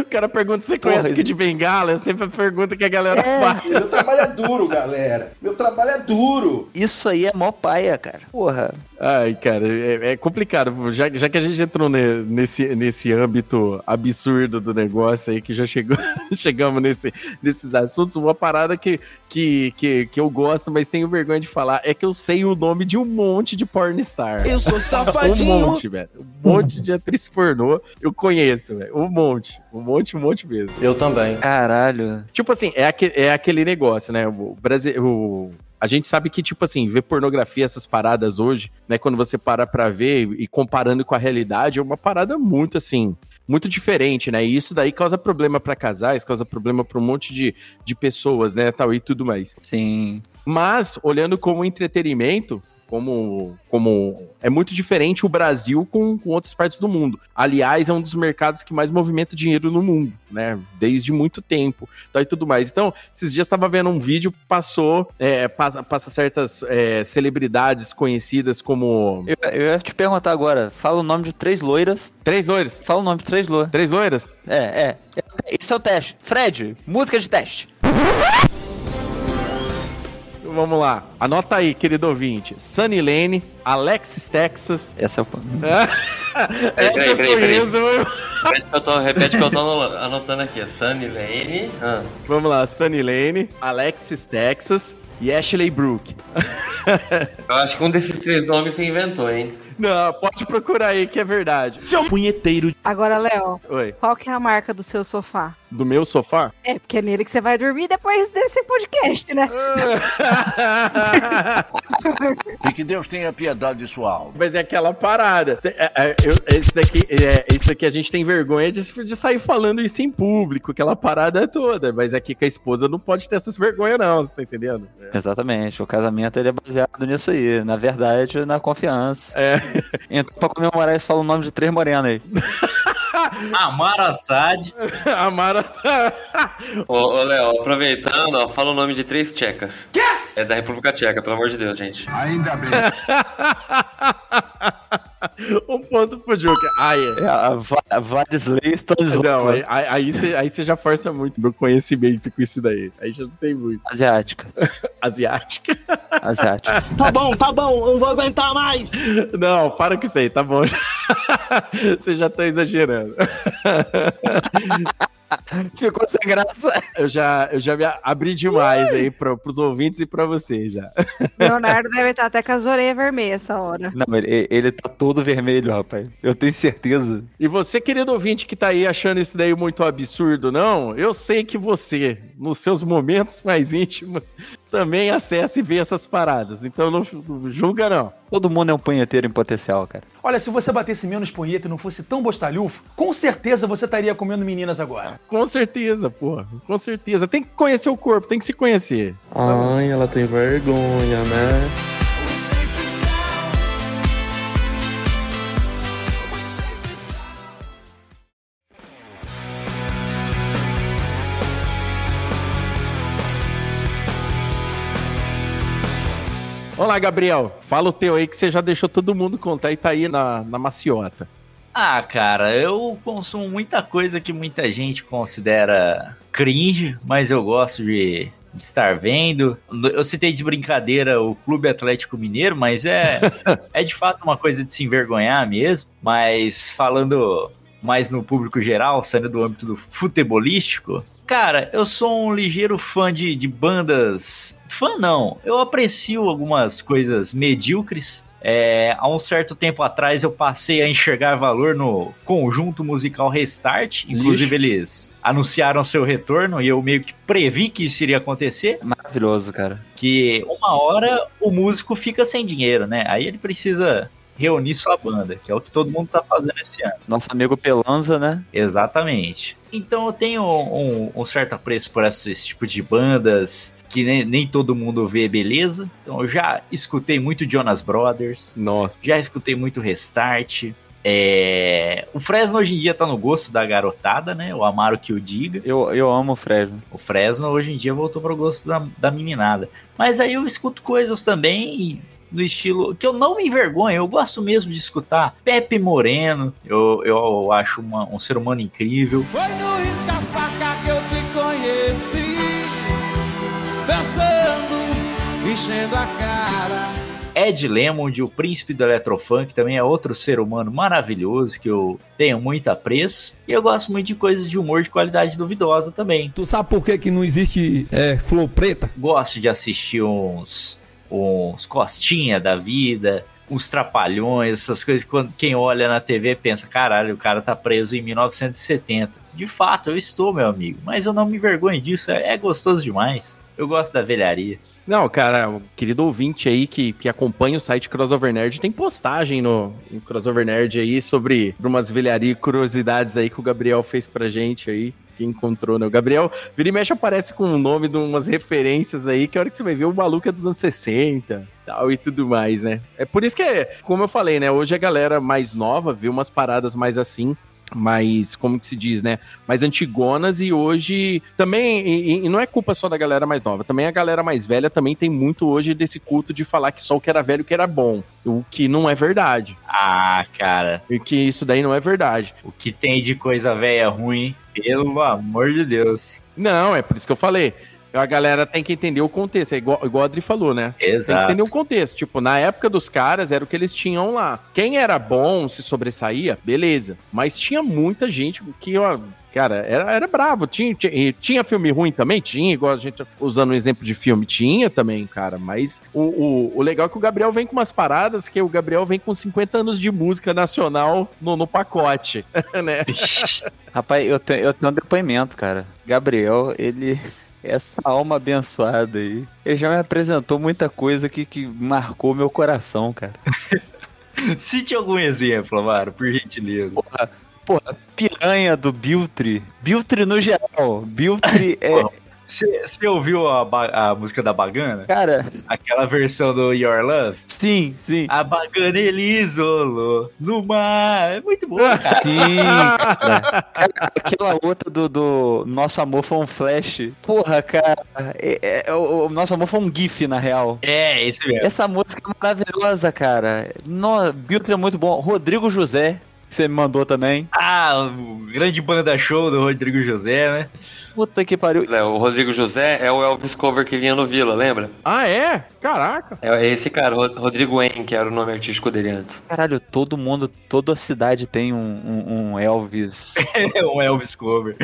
o cara pergunta se você Porra, conhece isso- Kid Bengala, é sempre a pergunta que a galera faz. Meu trabalho é duro, galera. Meu trabalho é duro. Isso aí é mó paia, cara. Porra. Ai, cara, é, é complicado. Já, já que a gente entrou ne- nesse, nesse âmbito absurdo do negócio aí, que já chegou, [laughs] chegamos nesse, nesses assuntos, uma parada que, que, que, que eu gosto, mas tenho vergonha de falar, é que eu sei o nome de um monte de pornstar. Eu sou [laughs] safadinho. Um monte, velho. Um monte de atriz pornô eu conheço, velho. Um monte. Um monte, um monte mesmo. Eu também. Caralho. Tipo assim, é, aque- é aquele negócio, né? O Brasil. O... A gente sabe que, tipo assim, ver pornografia, essas paradas hoje, né? Quando você para pra ver e comparando com a realidade, é uma parada muito, assim, muito diferente, né? E isso daí causa problema pra casais, causa problema pra um monte de, de pessoas, né? Tal e tudo mais. Sim. Mas, olhando como entretenimento, como, como é muito diferente o Brasil com, com outras partes do mundo. Aliás, é um dos mercados que mais movimenta dinheiro no mundo, né? Desde muito tempo tá, e tudo mais. Então, esses dias estava vendo um vídeo, passou, é, passa, passa certas é, celebridades conhecidas como. Eu, eu ia te perguntar agora, fala o nome de três loiras. Três loiras? Fala o nome de três loiras. Três loiras? É, é. Esse é o teste. Fred, música de teste. Vamos lá. Anota aí, querido ouvinte. Sunny Lane, Alexis Texas. Essa é o. Essa eu conheço. [laughs] Repete que eu tô, repete que eu tô anotando aqui. Sunny Lane. Ah. Vamos lá, Sunny Lane, Alexis Texas e Ashley Brook. Eu acho que um desses três nomes você inventou, hein? Não, pode procurar aí que é verdade. Seu punheteiro. Agora, Léo, Oi. qual que é a marca do seu sofá? Do meu sofá? É, porque é nele que você vai dormir depois desse podcast, né? [laughs] E que Deus tenha piedade de sua alma. Mas é aquela parada. É, é, eu- esse, daqui, é, esse daqui a gente tem vergonha de, de sair falando isso em público, aquela parada toda. Mas aqui com a esposa não pode ter essas vergonhas, não, você tá entendendo? Exatamente, o casamento ele é baseado nisso aí. Na verdade, na confiança. É. [laughs] Então, pra comemorar isso, fala o nome de três morenas aí. [laughs] Amar Assad. [laughs] Amara. Ô, ô, Léo, aproveitando, ó, fala o nome de três tchecas. Quê? É da República Tcheca, pelo amor de Deus, gente. Ainda bem. [laughs] um ponto pro Joker. Ah, é. É, a Va- Varisley Stanislav. Não, aí, aí, aí você, aí você já força muito meu conhecimento com isso daí. Aí já não tem muito. Asiática. [laughs] Asiática. Asiática. Tá bom, tá bom, eu não vou aguentar mais. Não, para com isso aí, tá bom. [laughs] Você já tá exagerando. [laughs] Ficou sem graça. Eu já, eu já me abri demais aí pro, pros ouvintes e pra você já. Leonardo deve estar até com as orelhas vermelhas essa hora. Não, ele, ele tá todo vermelho, rapaz. Eu tenho certeza. E você, querido ouvinte que tá aí achando isso daí muito absurdo, não? Eu sei que você, nos seus momentos mais íntimos, também acessa e vê essas paradas. Então não julga, não. Todo mundo é um punheteiro em potencial, cara. Olha, se você batesse menos punheta e não fosse tão bostalhufo, com certeza você estaria comendo meninas agora. Com certeza, pô. Com certeza. Tem que conhecer o corpo, tem que se conhecer. Ai, ela tem vergonha, né? Olá, Gabriel. Fala o teu aí que você já deixou todo mundo contar e tá aí na, na maciota. Ah, cara, eu consumo muita coisa que muita gente considera cringe, mas eu gosto de, de estar vendo. Eu citei de brincadeira o Clube Atlético Mineiro, mas é, [laughs] é de fato uma coisa de se envergonhar mesmo. Mas falando mais no público geral, saindo do âmbito do futebolístico, cara, eu sou um ligeiro fã de, de bandas. Fã não, eu aprecio algumas coisas medíocres. É, há um certo tempo atrás eu passei a enxergar valor no conjunto musical Restart. Inclusive, eles anunciaram seu retorno e eu meio que previ que isso iria acontecer. Maravilhoso, cara. Que uma hora o músico fica sem dinheiro, né? Aí ele precisa reunir sua banda, que é o que todo mundo tá fazendo esse ano. Nosso amigo Pelanza, né? Exatamente. Então eu tenho um, um certo apreço por esse, tipo de bandas que nem, nem todo mundo vê beleza. Então eu já escutei muito Jonas Brothers. Nossa. Já escutei muito Restart. É... O Fresno hoje em dia tá no gosto da garotada, né? O Amaro que o diga. Eu, eu amo o Fresno. O Fresno hoje em dia voltou pro gosto da, da meninada. Mas aí eu escuto coisas também no estilo que eu não me envergonho, eu gosto mesmo de escutar Pepe Moreno, eu, eu acho uma- um ser humano incrível. Foi no risca-faca que eu te conheci, dançando, enchendo a cara. Ed Lemond, o príncipe do Eletrofunk, também é outro ser humano maravilhoso que eu tenho muito apreço. E eu gosto muito de coisas de humor de qualidade duvidosa também. Tu sabe por que, que não existe é, flor preta? Gosto de assistir uns, uns costinha da vida, uns trapalhões, essas coisas que quando quem olha na TV pensa, caralho, o cara tá preso em 1970. De fato, eu estou, meu amigo, mas eu não me envergonho disso, é, é gostoso demais. Eu gosto da velharia. Não, cara, o querido ouvinte aí que, que acompanha o site Crossover Nerd tem postagem no, no Crossover Nerd aí sobre umas velharias e curiosidades aí que o Gabriel fez pra gente aí. Quem encontrou, né? O Gabriel, vira e mexe, aparece com o nome de umas referências aí, que a hora que você vai ver, o maluco é dos anos 60 tal e tudo mais, né? É por isso que, como eu falei, né? Hoje a galera mais nova vê umas paradas mais assim, mais, como que se diz, né? Mais antigonas e hoje também, e, e, não é culpa só da galera mais nova, também a galera mais velha também tem muito hoje desse culto de falar que só o que era velho que era bom, o que não é verdade. Ah, cara. E que isso daí não é verdade. O que tem de coisa velha ruim, pelo amor de Deus. Não, é por isso que eu falei. A galera tem que entender o contexto, é igual, igual a Adri falou, né? Exato. Tem que entender o contexto. Tipo, na época dos caras, era o que eles tinham lá. Quem era bom, se sobressaía, beleza. Mas tinha muita gente que, ó, Cara, era, era bravo. Tinha, tinha, tinha filme ruim também? Tinha, igual a gente usando um exemplo de filme. Tinha também, cara. Mas o, o, o, legal é que o Gabriel vem com umas paradas que o Gabriel vem com 50 anos de música nacional no, no pacote, [laughs] né? Rapaz, eu, te, eu tenho um depoimento, cara. Gabriel, ele essa alma abençoada aí. Ele já me apresentou muita coisa que, que marcou meu coração, cara. [laughs] Cite algum exemplo, Amaro, por gentileza. Porra, porra, piranha do Biltre. Biltre no geral. Biltre [laughs] é. Você ouviu a, a, música da Bagana? Cara. Aquela versão do Your Love? Sim, sim. A Bagana ele isolou no mar. É muito boa, cara. [laughs] Sim, cara. Aquela outra do, do Nosso Amor foi um Flash. Porra, cara. É, é, o, o, Nosso Amor foi um GIF, na real. É, esse mesmo. Essa música é maravilhosa, cara. No, Biltre é muito bom. Rodrigo José que você me mandou também. Ah, o grande banda show do Rodrigo José, né? Puta que pariu. o Rodrigo José é o Elvis Cover que vinha no Vila, lembra? Ah, é? Caraca. É esse cara, Rodrigo En, que era o nome artístico dele antes. Caralho, todo mundo, toda a cidade tem um, um, um Elvis. [laughs] um Elvis Cover.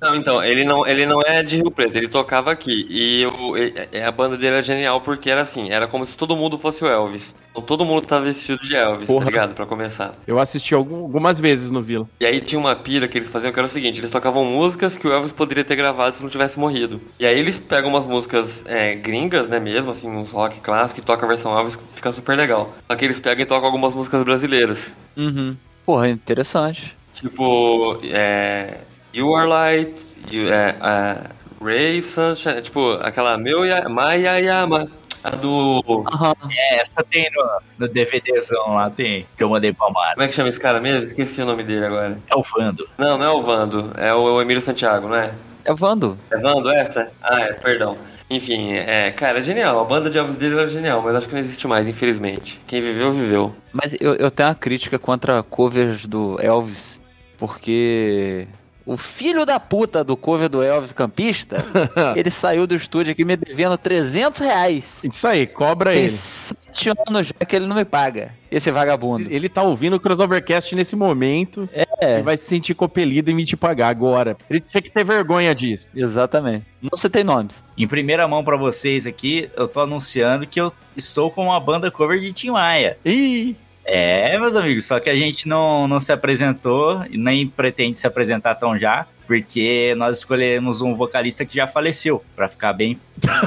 Não, então, ele não, ele não é de Rio Preto, ele tocava aqui. E o, e, a banda dele era genial porque era assim, era como se todo mundo fosse o Elvis. Então, todo mundo tava vestido de Elvis, tá Porra. tá ligado? Pra começar. Eu assisti algumas vezes no Vila. E aí tinha uma pira que eles faziam que era o seguinte, eles tocavam músicas que o Elvis poderia ter gravado se não tivesse morrido. E aí eles pegam umas músicas é, gringas, né mesmo, assim, uns rock clássico, e tocam a versão Elvis, fica super legal. Só que eles pegam e tocam algumas músicas brasileiras. Uhum. Porra, interessante. Tipo, é... You Are Light, you, é, é, Ray Sunshine, tipo, aquela meu ya, Maya Yama, a do. Uhum. É, essa tem no, no DVDzão lá, tem, que eu mandei pra Mara. Como é que chama esse cara mesmo? Esqueci o nome dele agora. É o Vando. Não, não é o Vando, é o, o Emílio Santiago, não é? É o Vando. É Vando essa? Ah, é, perdão. Enfim, é, cara, é genial. A banda de Elvis dele era genial, mas acho que não existe mais, infelizmente. Quem viveu, viveu. Mas eu, eu tenho uma crítica contra covers do Elvis, porque o filho da puta do cover do Elvis Campista, [laughs] ele saiu do estúdio aqui me devendo 300 reais. Isso aí, cobra Tem ele. sete anos já que ele não me paga, esse vagabundo. Ele tá ouvindo o Crossovercast nesse momento é. e vai se sentir compelido em me te pagar agora. Ele tinha que ter vergonha disso. Exatamente. Não você tem nomes. Em primeira mão para vocês aqui, eu tô anunciando que eu estou com uma banda cover de Tim Maia. Ih! É, meus amigos, só que a gente não, não se apresentou e nem pretende se apresentar tão já, porque nós escolhemos um vocalista que já faleceu, para ficar bem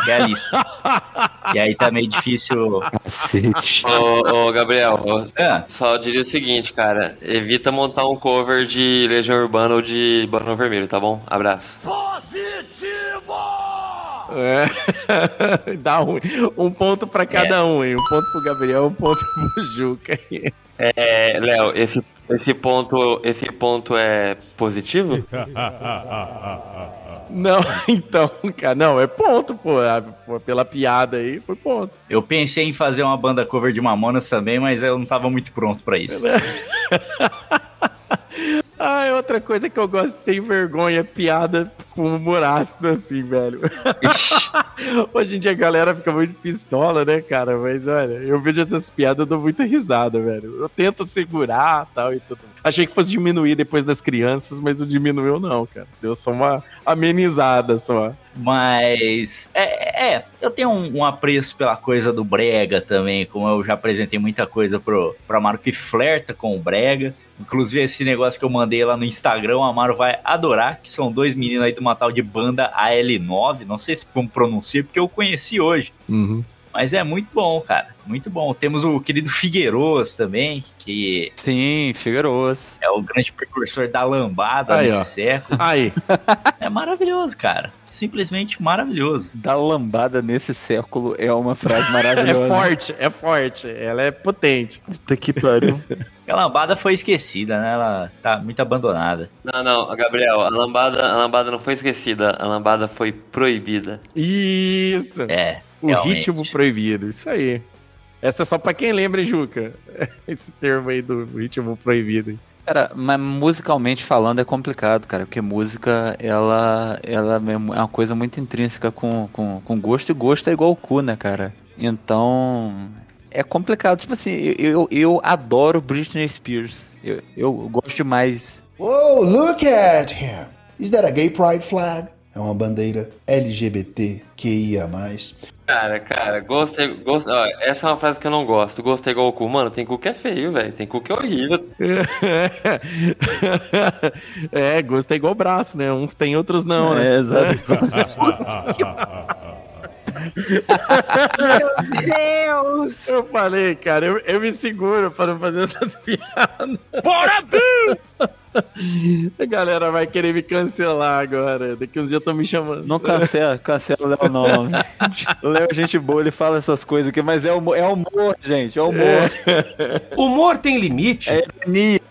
realista. e aí tá meio difícil. ô, ô, Gabriel, ô, ah. só diria o seguinte, cara: evita montar um cover de Legião Urbana ou de Barão Vermelho, tá bom? Abraço. Positivo! É. [laughs] Dá um, um ponto para cada é. um, hein? Um ponto pro Gabriel, um ponto [laughs] pro Juca. É, Léo, esse, esse, ponto, esse ponto é positivo? [laughs] Não, então, cara, não, é ponto, pô. Pela piada aí, foi ponto. Eu pensei em fazer uma banda cover de Mamonas também, mas eu não tava muito pronto para isso. Ah, é outra coisa que eu gosto, tem vergonha, piada com humor ácido assim, velho. [laughs] Hoje em dia a galera fica muito pistola, né, cara? Mas olha, eu vejo essas piadas, eu dou muita risada, velho. Eu tento segurar tal e tudo. Achei que fosse diminuir depois das crianças, mas não diminuiu, não, cara. Deu só uma amenizada só. Mas é, é eu tenho um, um, apreço pela coisa do Brega também, como eu já apresentei muita coisa pro, pro Amaro que flerta com o Brega. Inclusive, esse negócio que eu mandei lá no Instagram, o Amaro vai adorar, que são dois meninos aí de uma tal de banda AL9, não sei se como pronuncia, porque eu conheci hoje. Uhum. Mas é muito bom, cara. Muito bom. Temos o querido Figueiros também, que Sim, Figueiros. é o grande precursor da lambada Aí, nesse ó. século. Aí. É maravilhoso, cara. Simplesmente maravilhoso. Da lambada nesse século é uma frase [laughs] É maravilhosa. forte, é forte. Ela é potente. Puta que pariu. [laughs] A lambada foi esquecida, né? Ela tá muito abandonada. Não, não, Gabriel, a lambada, a lambada não foi esquecida, a lambada foi proibida. Isso. É. O realmente. ritmo proibido, isso aí. Essa é só pra quem lembra, Juca? [laughs] Esse termo aí do ritmo proibido. Cara, mas musicalmente falando é complicado, cara, porque música, ela, ela é uma coisa muito intrínseca com, com, com gosto, e gosto é igual o cu, né, cara? Então, é complicado. Tipo assim, eu, eu, eu adoro Britney Spears. Eu, eu gosto demais. Oh, look at him. Is that a gay pride flag? É uma bandeira LGBTQIA+. Cara, cara, gosto é, gosto, ó, essa é uma frase que eu não gosto. Gosto é igual o cu. Mano, tem cu que é feio, velho. Tem cu que é horrível. [laughs] é, gosto é igual braço, né? Uns tem, outros não, né? É, exato. [laughs] Meu Deus! Eu falei, cara, eu, eu me seguro pra não fazer essas [laughs] piadas. Bora, Bill! [laughs] A galera vai querer me cancelar agora. Daqui uns dias eu tô me chamando. Não cancela, cancela o Léo não. [laughs] O Léo é gente boa, ele fala essas coisas aqui, mas é humor, é humor gente, é humor. Humor tem limite? É ironia.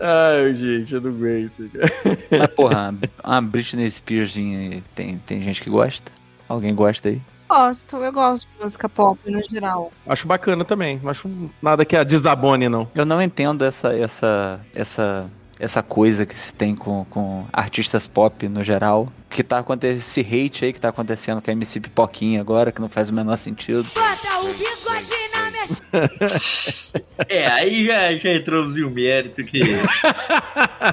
Ai, gente, eu não aguento. Mas, porra, a Britney Spears tem, tem gente que gosta? Alguém gosta aí? Gosto, eu gosto de música pop no geral. Acho bacana também. Não acho nada que a desabone, não. Eu não entendo essa, essa, essa, essa coisa que se tem com, com artistas pop no geral. Que tá acontecendo, esse hate aí que tá acontecendo com a MC Pipoquinha agora, que não faz o menor sentido. Bota o bigode na minha... [laughs] É, aí já, já entramos em um mérito que.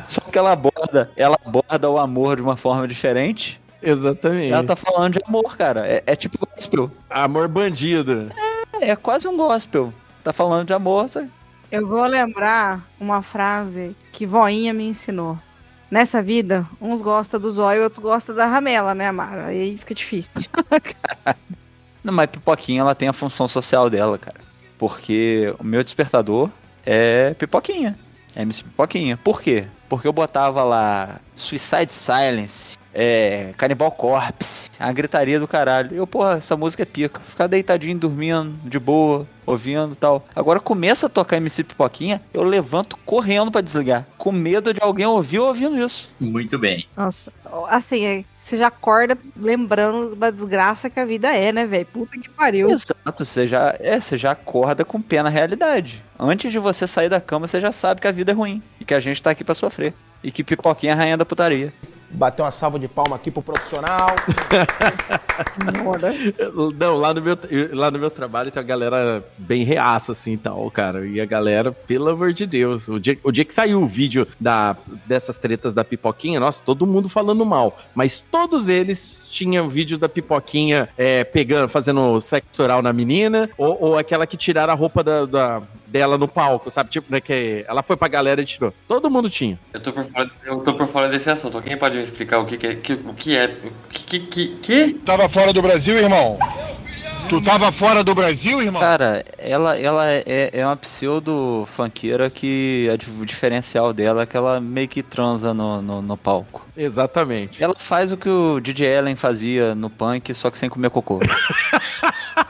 Só que ela aborda, ela aborda o amor de uma forma diferente. Exatamente. Ela tá falando de amor, cara. É, é tipo gospel. Amor bandido. É, é quase um gospel. Tá falando de amor, sabe? Eu vou lembrar uma frase que voinha me ensinou. Nessa vida, uns gostam do zóio, outros gostam da ramela, né, Amara? Aí fica difícil. [laughs] Não, mas Pipoquinha, ela tem a função social dela, cara. Porque o meu despertador é Pipoquinha. É MC Pipoquinha. Por quê? Porque eu botava lá Suicide Silence, é, Cannibal Corpse, a gritaria do caralho. Eu, porra, essa música é pica. Ficar deitadinho, dormindo, de boa, ouvindo e tal. Agora começa a tocar MC Pipoquinha, eu levanto correndo pra desligar. Com medo de alguém ouvir ouvindo isso. Muito bem. Nossa, assim, é, você já acorda lembrando da desgraça que a vida é, né, velho? Puta que pariu. Exato, você já, é, você já acorda com pé na realidade. Antes de você sair da cama, você já sabe que a vida é ruim. E que a gente tá aqui pra sofrer. E que Pipoquinha é a rainha da putaria. Bater uma salva de palma aqui pro profissional. [laughs] Não, lá no, meu, lá no meu trabalho tem uma galera bem reaça, assim, e tal, cara. E a galera, pelo amor de Deus, o dia, o dia que saiu o vídeo da, dessas tretas da Pipoquinha, nossa, todo mundo falando mal. Mas todos eles tinham vídeos da Pipoquinha é, pegando, fazendo sexo oral na menina, ou, ou aquela que tiraram a roupa da, da- dela no palco, sabe? Tipo, né, que ela foi pra galera e tirou. Todo mundo tinha. Eu tô por fora, eu tô por fora desse assunto. Alguém pode me explicar o que, que é? Que, o que é? O que, que, que? Tava fora do Brasil, irmão? Tu tava fora do Brasil, irmão? Cara, ela, ela é, é uma pseudo funkeira que o diferencial dela é que ela meio que transa no, no, no palco. Exatamente. Ela faz o que o DJ Allen fazia no punk, só que sem comer cocô. [laughs]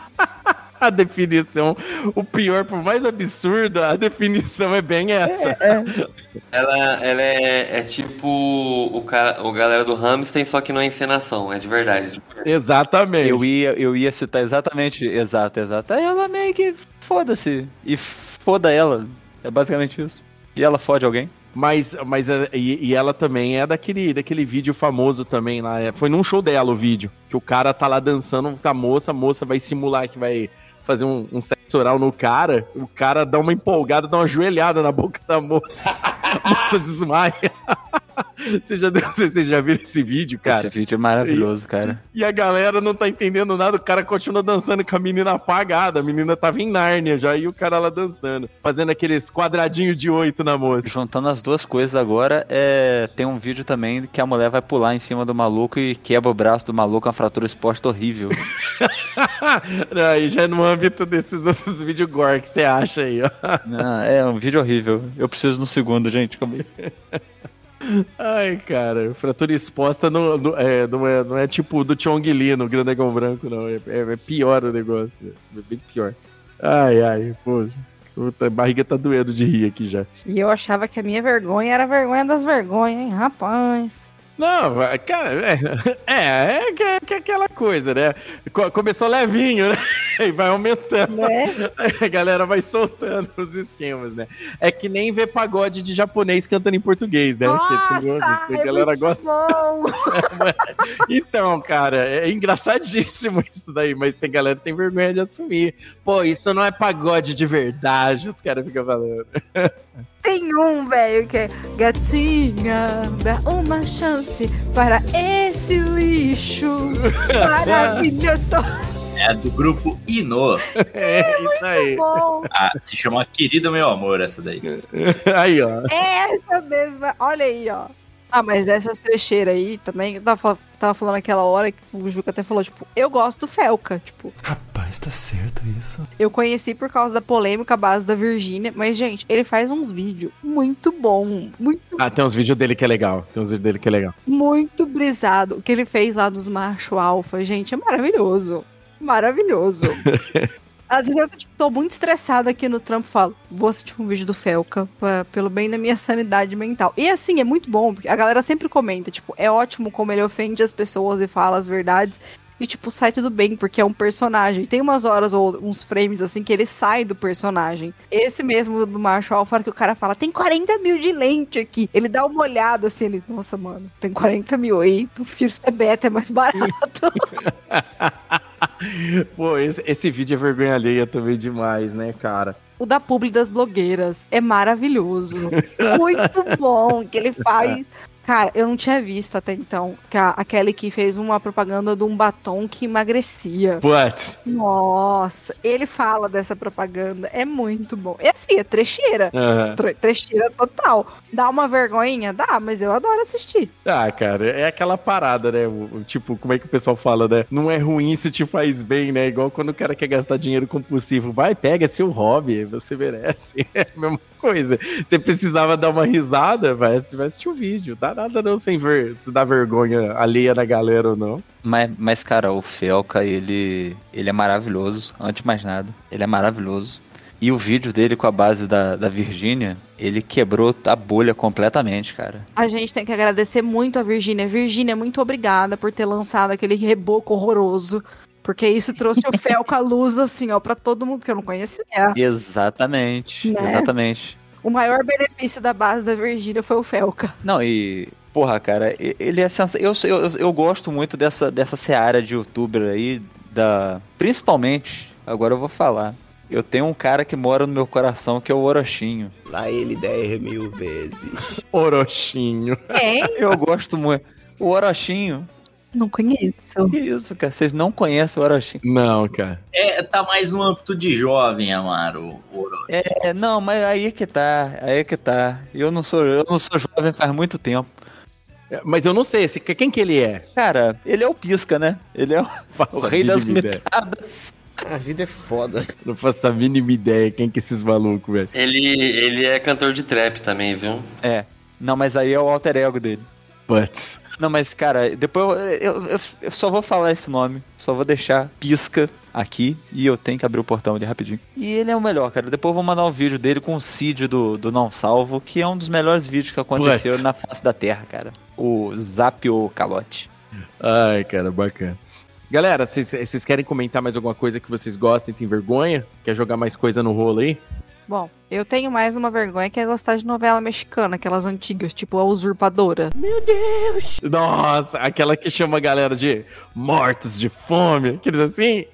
[laughs] A definição, o pior, por mais absurdo, a definição é bem essa. Ela, ela é, é tipo o, cara, o galera do Hamilton, só que não é encenação, é de verdade. Exatamente. Eu ia, eu ia citar exatamente, exato, exato. Aí ela meio que foda-se. E foda ela. É basicamente isso. E ela fode alguém. Mas, mas é- e, e ela também é daquele, daquele vídeo famoso também lá. é- Foi num show dela o vídeo. Que o cara tá lá dançando com a moça, a moça vai simular que vai fazer um, um sexo oral no cara. O cara dá uma empolgada, dá uma joelhada na boca da moça. A [laughs] moça desmaia. [laughs] [laughs] Você já, se [laughs] vocês já viram esse vídeo, cara? Esse vídeo é maravilhoso, cara. E a galera não tá entendendo nada, o cara continua dançando com a menina apagada. A menina tava em Nárnia já e o cara lá dançando, fazendo aqueles quadradinhos de oito na moça. Juntando as duas coisas agora, é... tem um vídeo também que a mulher vai pular em cima do maluco e quebra o braço do maluco, uma fratura exposta horrível. [laughs] Aí já é no âmbito desses outros vídeos gore que você acha aí, ó. Não, é um vídeo horrível. Eu preciso no segundo, gente. Calma aí. Ai, cara, fratura exposta não, não, é, não, é, não é tipo do Chong Li no Grandegão Branco, não. É, é, é pior o negócio, é bem pior. Ai, ai. Puta, a barriga tá doendo de rir aqui já. E eu achava que a minha vergonha era a vergonha das vergonhas, hein, rapaz. Não, cara, é, é, é, que- é que aquela coisa, né? Co- Começou levinho, né? [laughs] E vai aumentando. [laughs] A galera vai soltando os esquemas, né? É que nem ver pagode de japonês cantando em português, né? Que Nossa, a é galera muito gosta. [laughs] Então, cara, é engraçadíssimo isso daí, mas tem galera que tem vergonha de assumir. Pô, isso não é pagode de verdade, os caras ficam falando. Tem um, velho, que é Gatinha, dá uma chance para esse lixo [laughs] maravilhoso. É do grupo Ino. É, isso aí. Bom, Ah, se chama Querido Meu Amor, essa daí. [laughs] Aí, ó. é essa mesma, olha aí, ó. Ah, mas essas trecheiras aí também, eu tava, tava falando aquela hora que o Juca até falou, tipo, eu gosto do Felca, tipo, Rapaz, tá certo isso. eu conheci por causa da polêmica à base da Virgínia, mas, gente, ele faz uns vídeos muito bom, muito, Ah, tem uns vídeos dele que é legal. Tem uns vídeos dele que é legal. muito brisado. O que ele fez lá dos macho alfa, gente, é maravilhoso. Maravilhoso. [laughs] Às vezes eu tipo, tô muito estressada aqui no trampo falo, vou assistir um vídeo do Felca pra- pelo bem da minha sanidade mental. E assim, é muito bom, porque a galera sempre comenta, tipo, é ótimo como ele ofende as pessoas e fala as verdades. E, tipo, sai tudo bem, porque é um personagem. Tem umas horas ou uns frames, assim, que ele sai do personagem. Esse mesmo do Macho Alfa, que o cara fala, tem 40 mil de lente aqui. Ele dá uma olhada, assim, ele, nossa, mano, tem 40 mil aí, então prefiro ser beta, é mais barato. [laughs] [laughs] Pô, esse, esse vídeo é vergonha alheia também demais, né, cara? O da publi das blogueiras é maravilhoso. Muito bom que ele faz. Cara, eu não tinha visto até então que a, a Kelly que fez uma propaganda de um batom que emagrecia. What? Nossa, ele fala dessa propaganda, é muito bom. É assim, é trecheira. Tre- trecheira total. Dá uma vergonhinha? Dá, mas eu adoro assistir. Ah, cara, é aquela parada, né? O- Tipo, como é que o pessoal fala, né? Não é ruim se te faz bem, né? Igual quando o cara quer gastar dinheiro compulsivo. Vai, pega seu hobby, você merece. [laughs] É a mesma coisa. Você precisava dar uma risada, vai, você vai assistir o vídeo. Dá nada não sem ver se dá vergonha alheia da galera ou não. Mas, mas, cara, o Felca, ele, ele é maravilhoso. Antes de mais nada, ele é maravilhoso. E o vídeo dele com a base da, da Virgínia, ele quebrou a bolha completamente, cara. A gente tem que agradecer muito a Virgínia. Virgínia, muito obrigada por ter lançado aquele reboco horroroso. Porque isso trouxe o Felca à luz, assim, ó, pra todo mundo que eu não conhecia. Exatamente, Né? exatamente. O maior benefício da base da Virgínia foi o Felca. Não, e. Porra, cara, ele é sens... eu, eu, eu gosto muito dessa, dessa seara de youtuber aí, da. Principalmente, agora eu vou falar. Eu tenho um cara que mora no meu coração que é o Orochinho. Lá ele 10 mil vezes. Orochinho. Quem? Eu gosto muito. O Orochinho. Não conheço. Que isso, cara? Vocês não conhecem o Orochinho? Não, cara. É, tá mais no âmbito de jovem, Amaro. o Oro. É, não, mas aí é que tá, aí é que tá. Eu não sou, eu não sou jovem faz muito tempo. É, Mas eu não sei, esse, quem que ele é? Cara, ele é o Pisca, né? Ele é o, o rei das mitadas. A vida é foda. Não faço a mínima ideia quem que é esses malucos, velho. Ele, ele é cantor de trap também, viu? É. Não, mas aí é o alter ego dele. Putz. Não, mas, cara, depois eu, eu, eu- só vou falar esse nome. Só vou deixar pisca aqui e eu tenho que abrir o portão ali rapidinho. E ele é o melhor, cara. Depois eu vou mandar um vídeo dele com o Cid do, do Não Salvo, que é um dos melhores vídeos que aconteceram Putz. na face da Terra, cara. O Zapio Calote. Ai, cara, bacana. Galera, vocês- vocês querem comentar mais alguma coisa que vocês gostem, tem vergonha? Quer jogar mais coisa no rolo aí? Bom, eu tenho mais uma vergonha que é gostar de novela mexicana, aquelas antigas, tipo A Usurpadora. Meu Deus! Nossa, aquela que chama a galera de mortos de fome, aqueles assim?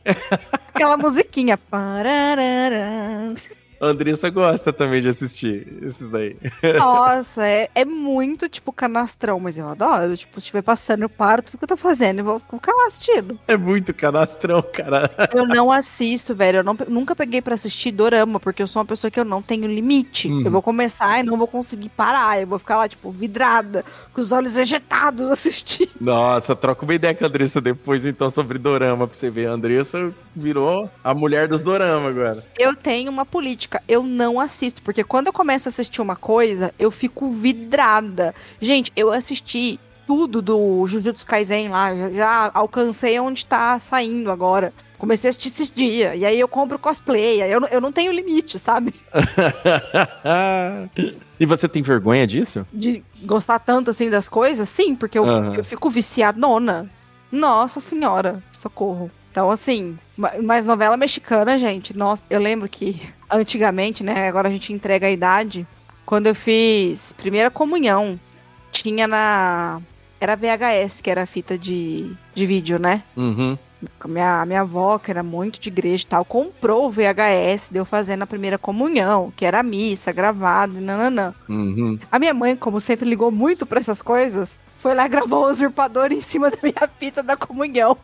Aquela musiquinha. Pararara. [laughs] A Andressa gosta também de assistir esses daí. Nossa, é, é muito, tipo, canastrão, mas eu adoro. Tipo, se estiver passando, eu paro tudo que eu tô fazendo e vou ficar lá assistindo. É muito canastrão, cara. Eu não assisto, velho. Eu não- nunca peguei pra assistir dorama, porque eu sou uma pessoa que eu não tenho limite. Uhum. Eu vou começar e não vou conseguir parar. Eu vou ficar lá, tipo, vidrada, com os olhos vegetados [laughs] assistindo. Nossa, troca uma ideia com a Andressa depois, então, sobre dorama pra você ver. A Andressa virou a mulher dos dorama agora. Eu tenho uma política, eu não assisto, porque quando eu começo a assistir uma coisa, eu fico vidrada. Gente, eu assisti tudo do Jujutsu Kaisen lá, já, já alcancei onde tá saindo agora. Comecei a assistir esses dias, e aí eu compro cosplay, eu, não- eu não tenho limite, sabe? [laughs] e você tem vergonha disso? De gostar tanto assim das coisas, sim, porque eu, Aham. eu fico viciadona. Nossa senhora, socorro. Então, assim, ma- mas novela mexicana, gente, nossa, eu lembro que antigamente, né, agora a gente entrega a idade, quando eu fiz primeira comunhão, tinha na. Era VHS, que era a fita de, de vídeo, né? Uhum. Minha, minha avó, que era muito de igreja e tal, comprou o VHS, deu fazendo a primeira comunhão, que era a missa, gravado, e nananã. Uhum. A minha mãe, como sempre ligou muito pra essas coisas, foi lá e gravou o usurpador em cima da minha fita da comunhão.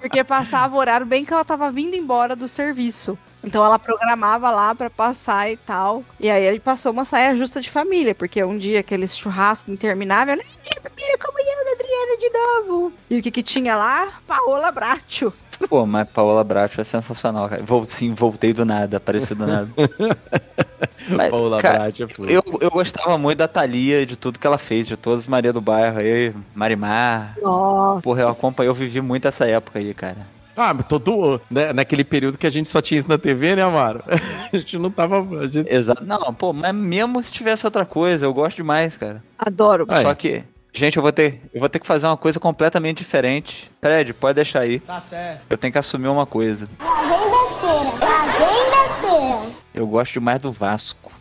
Porque passava o horário bem que ela tava vindo embora do serviço. Então ela programava lá pra passar e tal. E aí ele passou uma saia justa de família, porque um dia aqueles churrasco interminável, né? Primeira comunhão da Adriana de novo. E o que que tinha lá? Paola Bracho. Pô, mas Paola Bracho é sensacional, cara. Vol- sim, voltei do nada, apareci do nada. [laughs] Mas, Paola cara, Bracho é foda. eu, eu gostava muito da Thalia, de tudo que ela fez, de todas as Maria do Bairro aí, Marimar. Nossa. Porra, eu acompanhei, eu vivi muito essa época aí, cara. Ah, mas todo. Né, naquele período que a gente só tinha isso na TV, né, Amaro? [laughs] A gente não tava. a gente- Exato. Não, pô, mas mesmo se tivesse outra coisa, eu gosto demais, cara. Adoro. Só que, gente, eu vou ter, eu vou ter que fazer uma coisa completamente diferente. Fred, pode deixar aí. Tá certo. Eu tenho que assumir uma coisa. Lá vem besteira, lá vem besteira. Eu gosto demais do Vasco.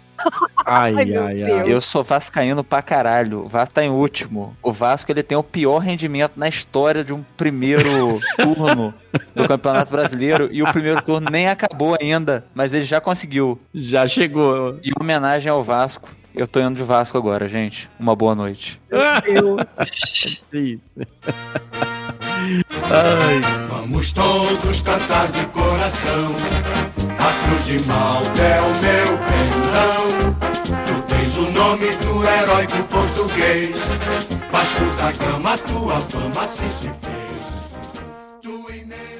Ai, Ai, ai. Eu sou vascaíno pra caralho. O Vasco tá em último. O Vasco ele tem o pior rendimento na história de um primeiro [laughs] turno do Campeonato Brasileiro. E o primeiro turno nem acabou ainda, mas ele já conseguiu. Já chegou. Em homenagem ao Vasco, eu tô indo de Vasco agora, gente. Uma boa noite. [laughs] Isso. Ai. Vamos todos cantar de coração. A cruz de Malta é o meu pendão. Tu tens o nome do heróico português. Vasco da Gama, tua fama assim se fez. Tua imensa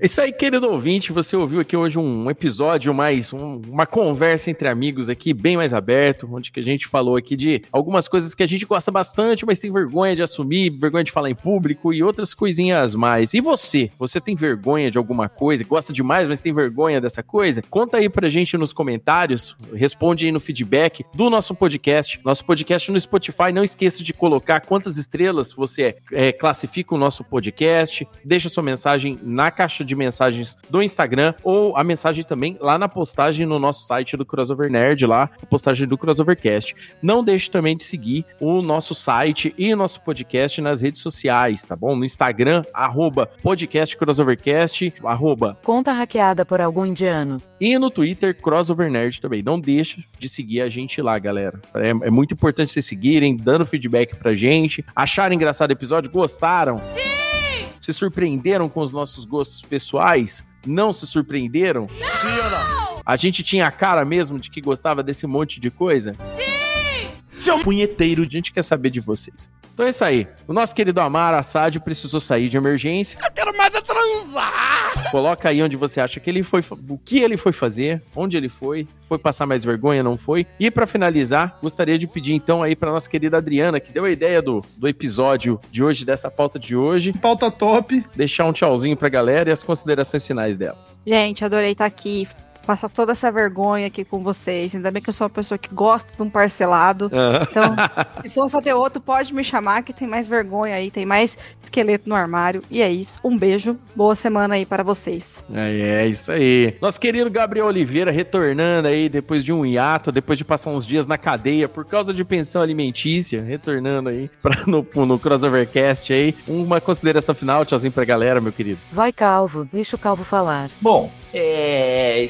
Isso aí, querido ouvinte, você ouviu aqui hoje um episódio mais, um- uma conversa entre amigos aqui, bem mais aberto, onde que a gente falou aqui de algumas coisas que a gente gosta bastante, mas tem vergonha de assumir, vergonha de falar em público e outras coisinhas mais. E você? Você tem vergonha de alguma coisa? Gosta demais, mas tem vergonha dessa coisa? Conta aí pra gente nos comentários, responde aí no feedback do nosso podcast. Nosso podcast no Spotify, não esqueça de colocar quantas estrelas você é, classifica o nosso podcast, deixa sua mensagem na caixa de mensagens do Instagram ou a mensagem também lá na postagem no nosso site do Crossover Nerd, lá, a postagem do Crossovercast. Não deixe também de seguir o nosso site e o nosso podcast nas redes sociais, tá bom? No Instagram, arroba podcast Crossovercast, arroba Conta hackeada por algum indiano. e no Twitter, Crossover Nerd também. Não deixa de seguir a gente lá, galera. É, é muito importante vocês seguirem, dando feedback pra gente. Acharam engraçado o episódio? Gostaram? Sim! Se surpreenderam com os nossos gostos pessoais? Não se surpreenderam? Não! A gente tinha a cara mesmo de que gostava desse monte de coisa? Sim! Seu punheteiro, a gente quer saber de vocês. Então é isso aí. O nosso querido Amar Assad precisou sair de emergência. Eu quero mais é transar! Coloca aí onde você acha que ele foi, o que ele foi fazer, onde ele foi, foi passar mais vergonha, não foi. E para finalizar, gostaria de pedir então aí para nossa querida Adriana, que deu a ideia do, do episódio de hoje, dessa pauta de hoje. Pauta top. Deixar um tchauzinho pra galera e as considerações finais dela. Gente, adorei estar aqui, passar toda essa vergonha aqui com vocês. Ainda bem que eu sou uma pessoa que gosta de um parcelado. Aham. Então, se for fazer outro, pode me chamar, que tem mais vergonha aí, tem mais esqueleto no armário. E é isso. Um beijo. Boa semana aí para vocês. É, é isso aí. Nosso querido Gabriel Oliveira retornando aí depois de um hiato, depois de passar uns dias na cadeia por causa de pensão alimentícia, retornando aí pra, [laughs] no, no Crossovercast aí. Uma consideração final, tchauzinho pra galera, meu querido. Vai calvo, deixa o calvo falar. Bom, é.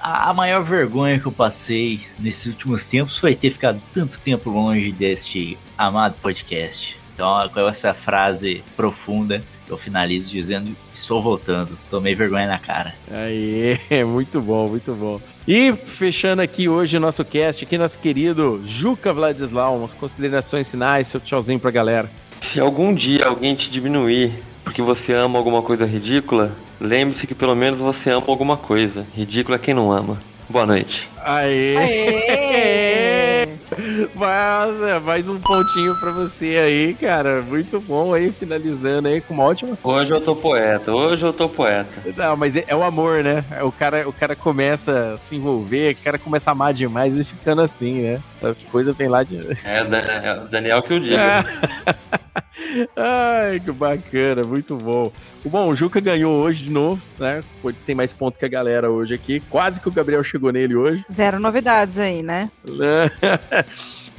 A a maior vergonha que eu passei nesses últimos tempos foi ter ficado tanto tempo longe deste amado podcast. Então, com essa frase profunda, eu finalizo dizendo: Estou voltando. Tomei vergonha na cara. Aí, [laughs] muito bom, muito bom. E fechando aqui hoje o nosso cast, aqui nosso querido Juca Vladislau, umas considerações finais, seu tchauzinho pra galera. Se algum dia alguém te diminuir porque você ama alguma coisa ridícula, lembre-se que pelo menos você ama alguma coisa. Ridículo é quem não ama. Boa noite. Aê! Aê! [laughs] Mas, é, mais um pontinho pra você aí, cara. Muito bom aí, finalizando aí com uma ótima. Hoje eu tô poeta, hoje eu tô poeta. Não, mas é, é o amor, né? É O cara, o cara começa a se envolver, o cara começa a amar demais e ficando assim, né? As coisas vêm lá de. É, é o Daniel que eu digo. [laughs] Ai, que bacana, muito bom. Bom, o Juca ganhou hoje de novo, né? Tem mais ponto que a galera hoje aqui. Quase que o Gabriel chegou nele hoje. Zero novidades aí, né? [laughs]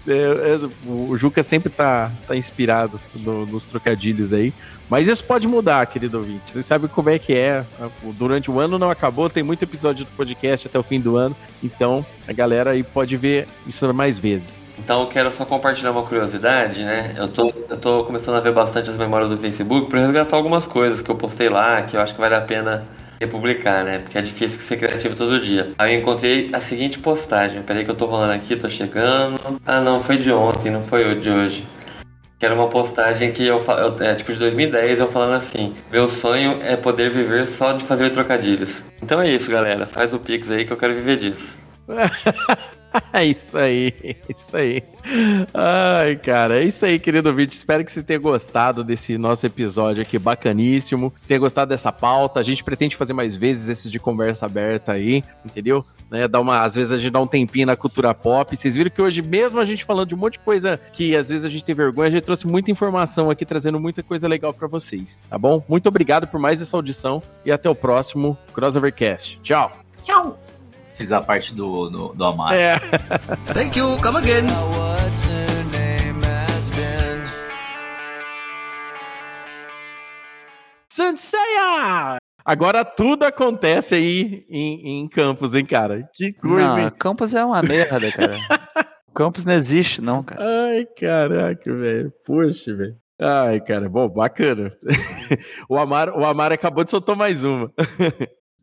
É, é, o Juca sempre tá, tá inspirado no- nos trocadilhos aí. Mas isso pode mudar, querido ouvinte. Você sabe como é que é. Durante o ano não acabou, tem muito episódio do podcast até o fim do ano. Então a galera aí pode ver isso mais vezes. Então eu quero só compartilhar uma curiosidade, né? Eu tô, eu tô começando a ver bastante as memórias do Facebook para resgatar algumas coisas que eu postei lá, que eu acho que vale a pena republicar, né? Porque é difícil ser criativo todo dia. Aí eu encontrei a seguinte postagem. Peraí que eu tô rolando aqui, tô chegando. Ah não, foi de ontem, não foi de hoje. Que era uma postagem que eu, eu é, tipo de 2010, eu falando assim: Meu sonho é poder viver só de fazer trocadilhos. Então é isso, galera. Faz o Pix aí que eu quero viver disso. [laughs] [laughs] Isso aí, isso aí. Ai, cara, é isso aí, querido ouvinte. Espero que você tenha gostado desse nosso episódio aqui, bacaníssimo. Tenha gostado dessa pauta. A gente pretende fazer mais vezes esses de conversa aberta aí, entendeu? Né, dá uma, às vezes a gente dá um tempinho na cultura pop. Vocês viram que hoje, mesmo a gente falando de um monte de coisa que às vezes a gente tem vergonha, a gente trouxe muita informação aqui, trazendo muita coisa legal pra vocês, tá bom? Muito obrigado por mais essa audição e até o próximo Crossovercast. Tchau! Tchau! Fiz a parte do, do, do Amaro. É. [laughs] Thank you, come again. Sanseia! Agora tudo acontece aí em, em Campos, hein, cara? Que coisa, Não, hein? Campos é uma merda, cara. [laughs] Campos não existe, não, cara. Ai, caraca, velho. Poxa, velho. Ai, cara, bom, bacana. [laughs] o, Amaro, o Amaro acabou de soltar mais uma.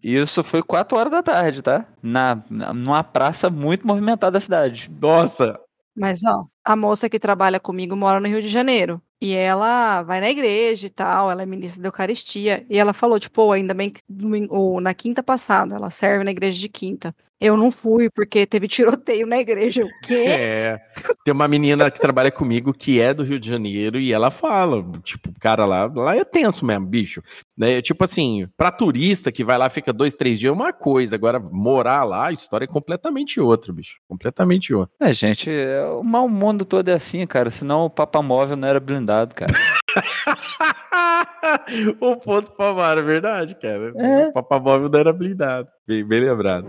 Isso foi 4 horas da tarde, tá? Na, na- numa praça muito movimentada da cidade. Nossa! Mas, ó, a moça que trabalha comigo mora no Rio de Janeiro. E ela vai na igreja e tal, ela é ministra da Eucaristia. E ela falou, tipo, "Pô, ainda bem que domingo- ou na quinta passada, ela serve na igreja de quinta. Eu não fui porque teve tiroteio na igreja. O quê? É. Tem uma menina que trabalha comigo que é do Rio de Janeiro e ela fala, tipo, cara, lá, lá é tenso mesmo, bicho. Né? Tipo assim, pra turista que vai lá, fica dois, três dias, é uma coisa. Agora, morar lá, a história é completamente outra, bicho. Completamente outra. É, gente, é, o mau mundo todo é assim, cara. Senão o Papa Móvel não era blindado, cara. [laughs] o ponto pro Amaro, é verdade, cara. É. O papamóvel não era blindado. Bem, bem lembrado.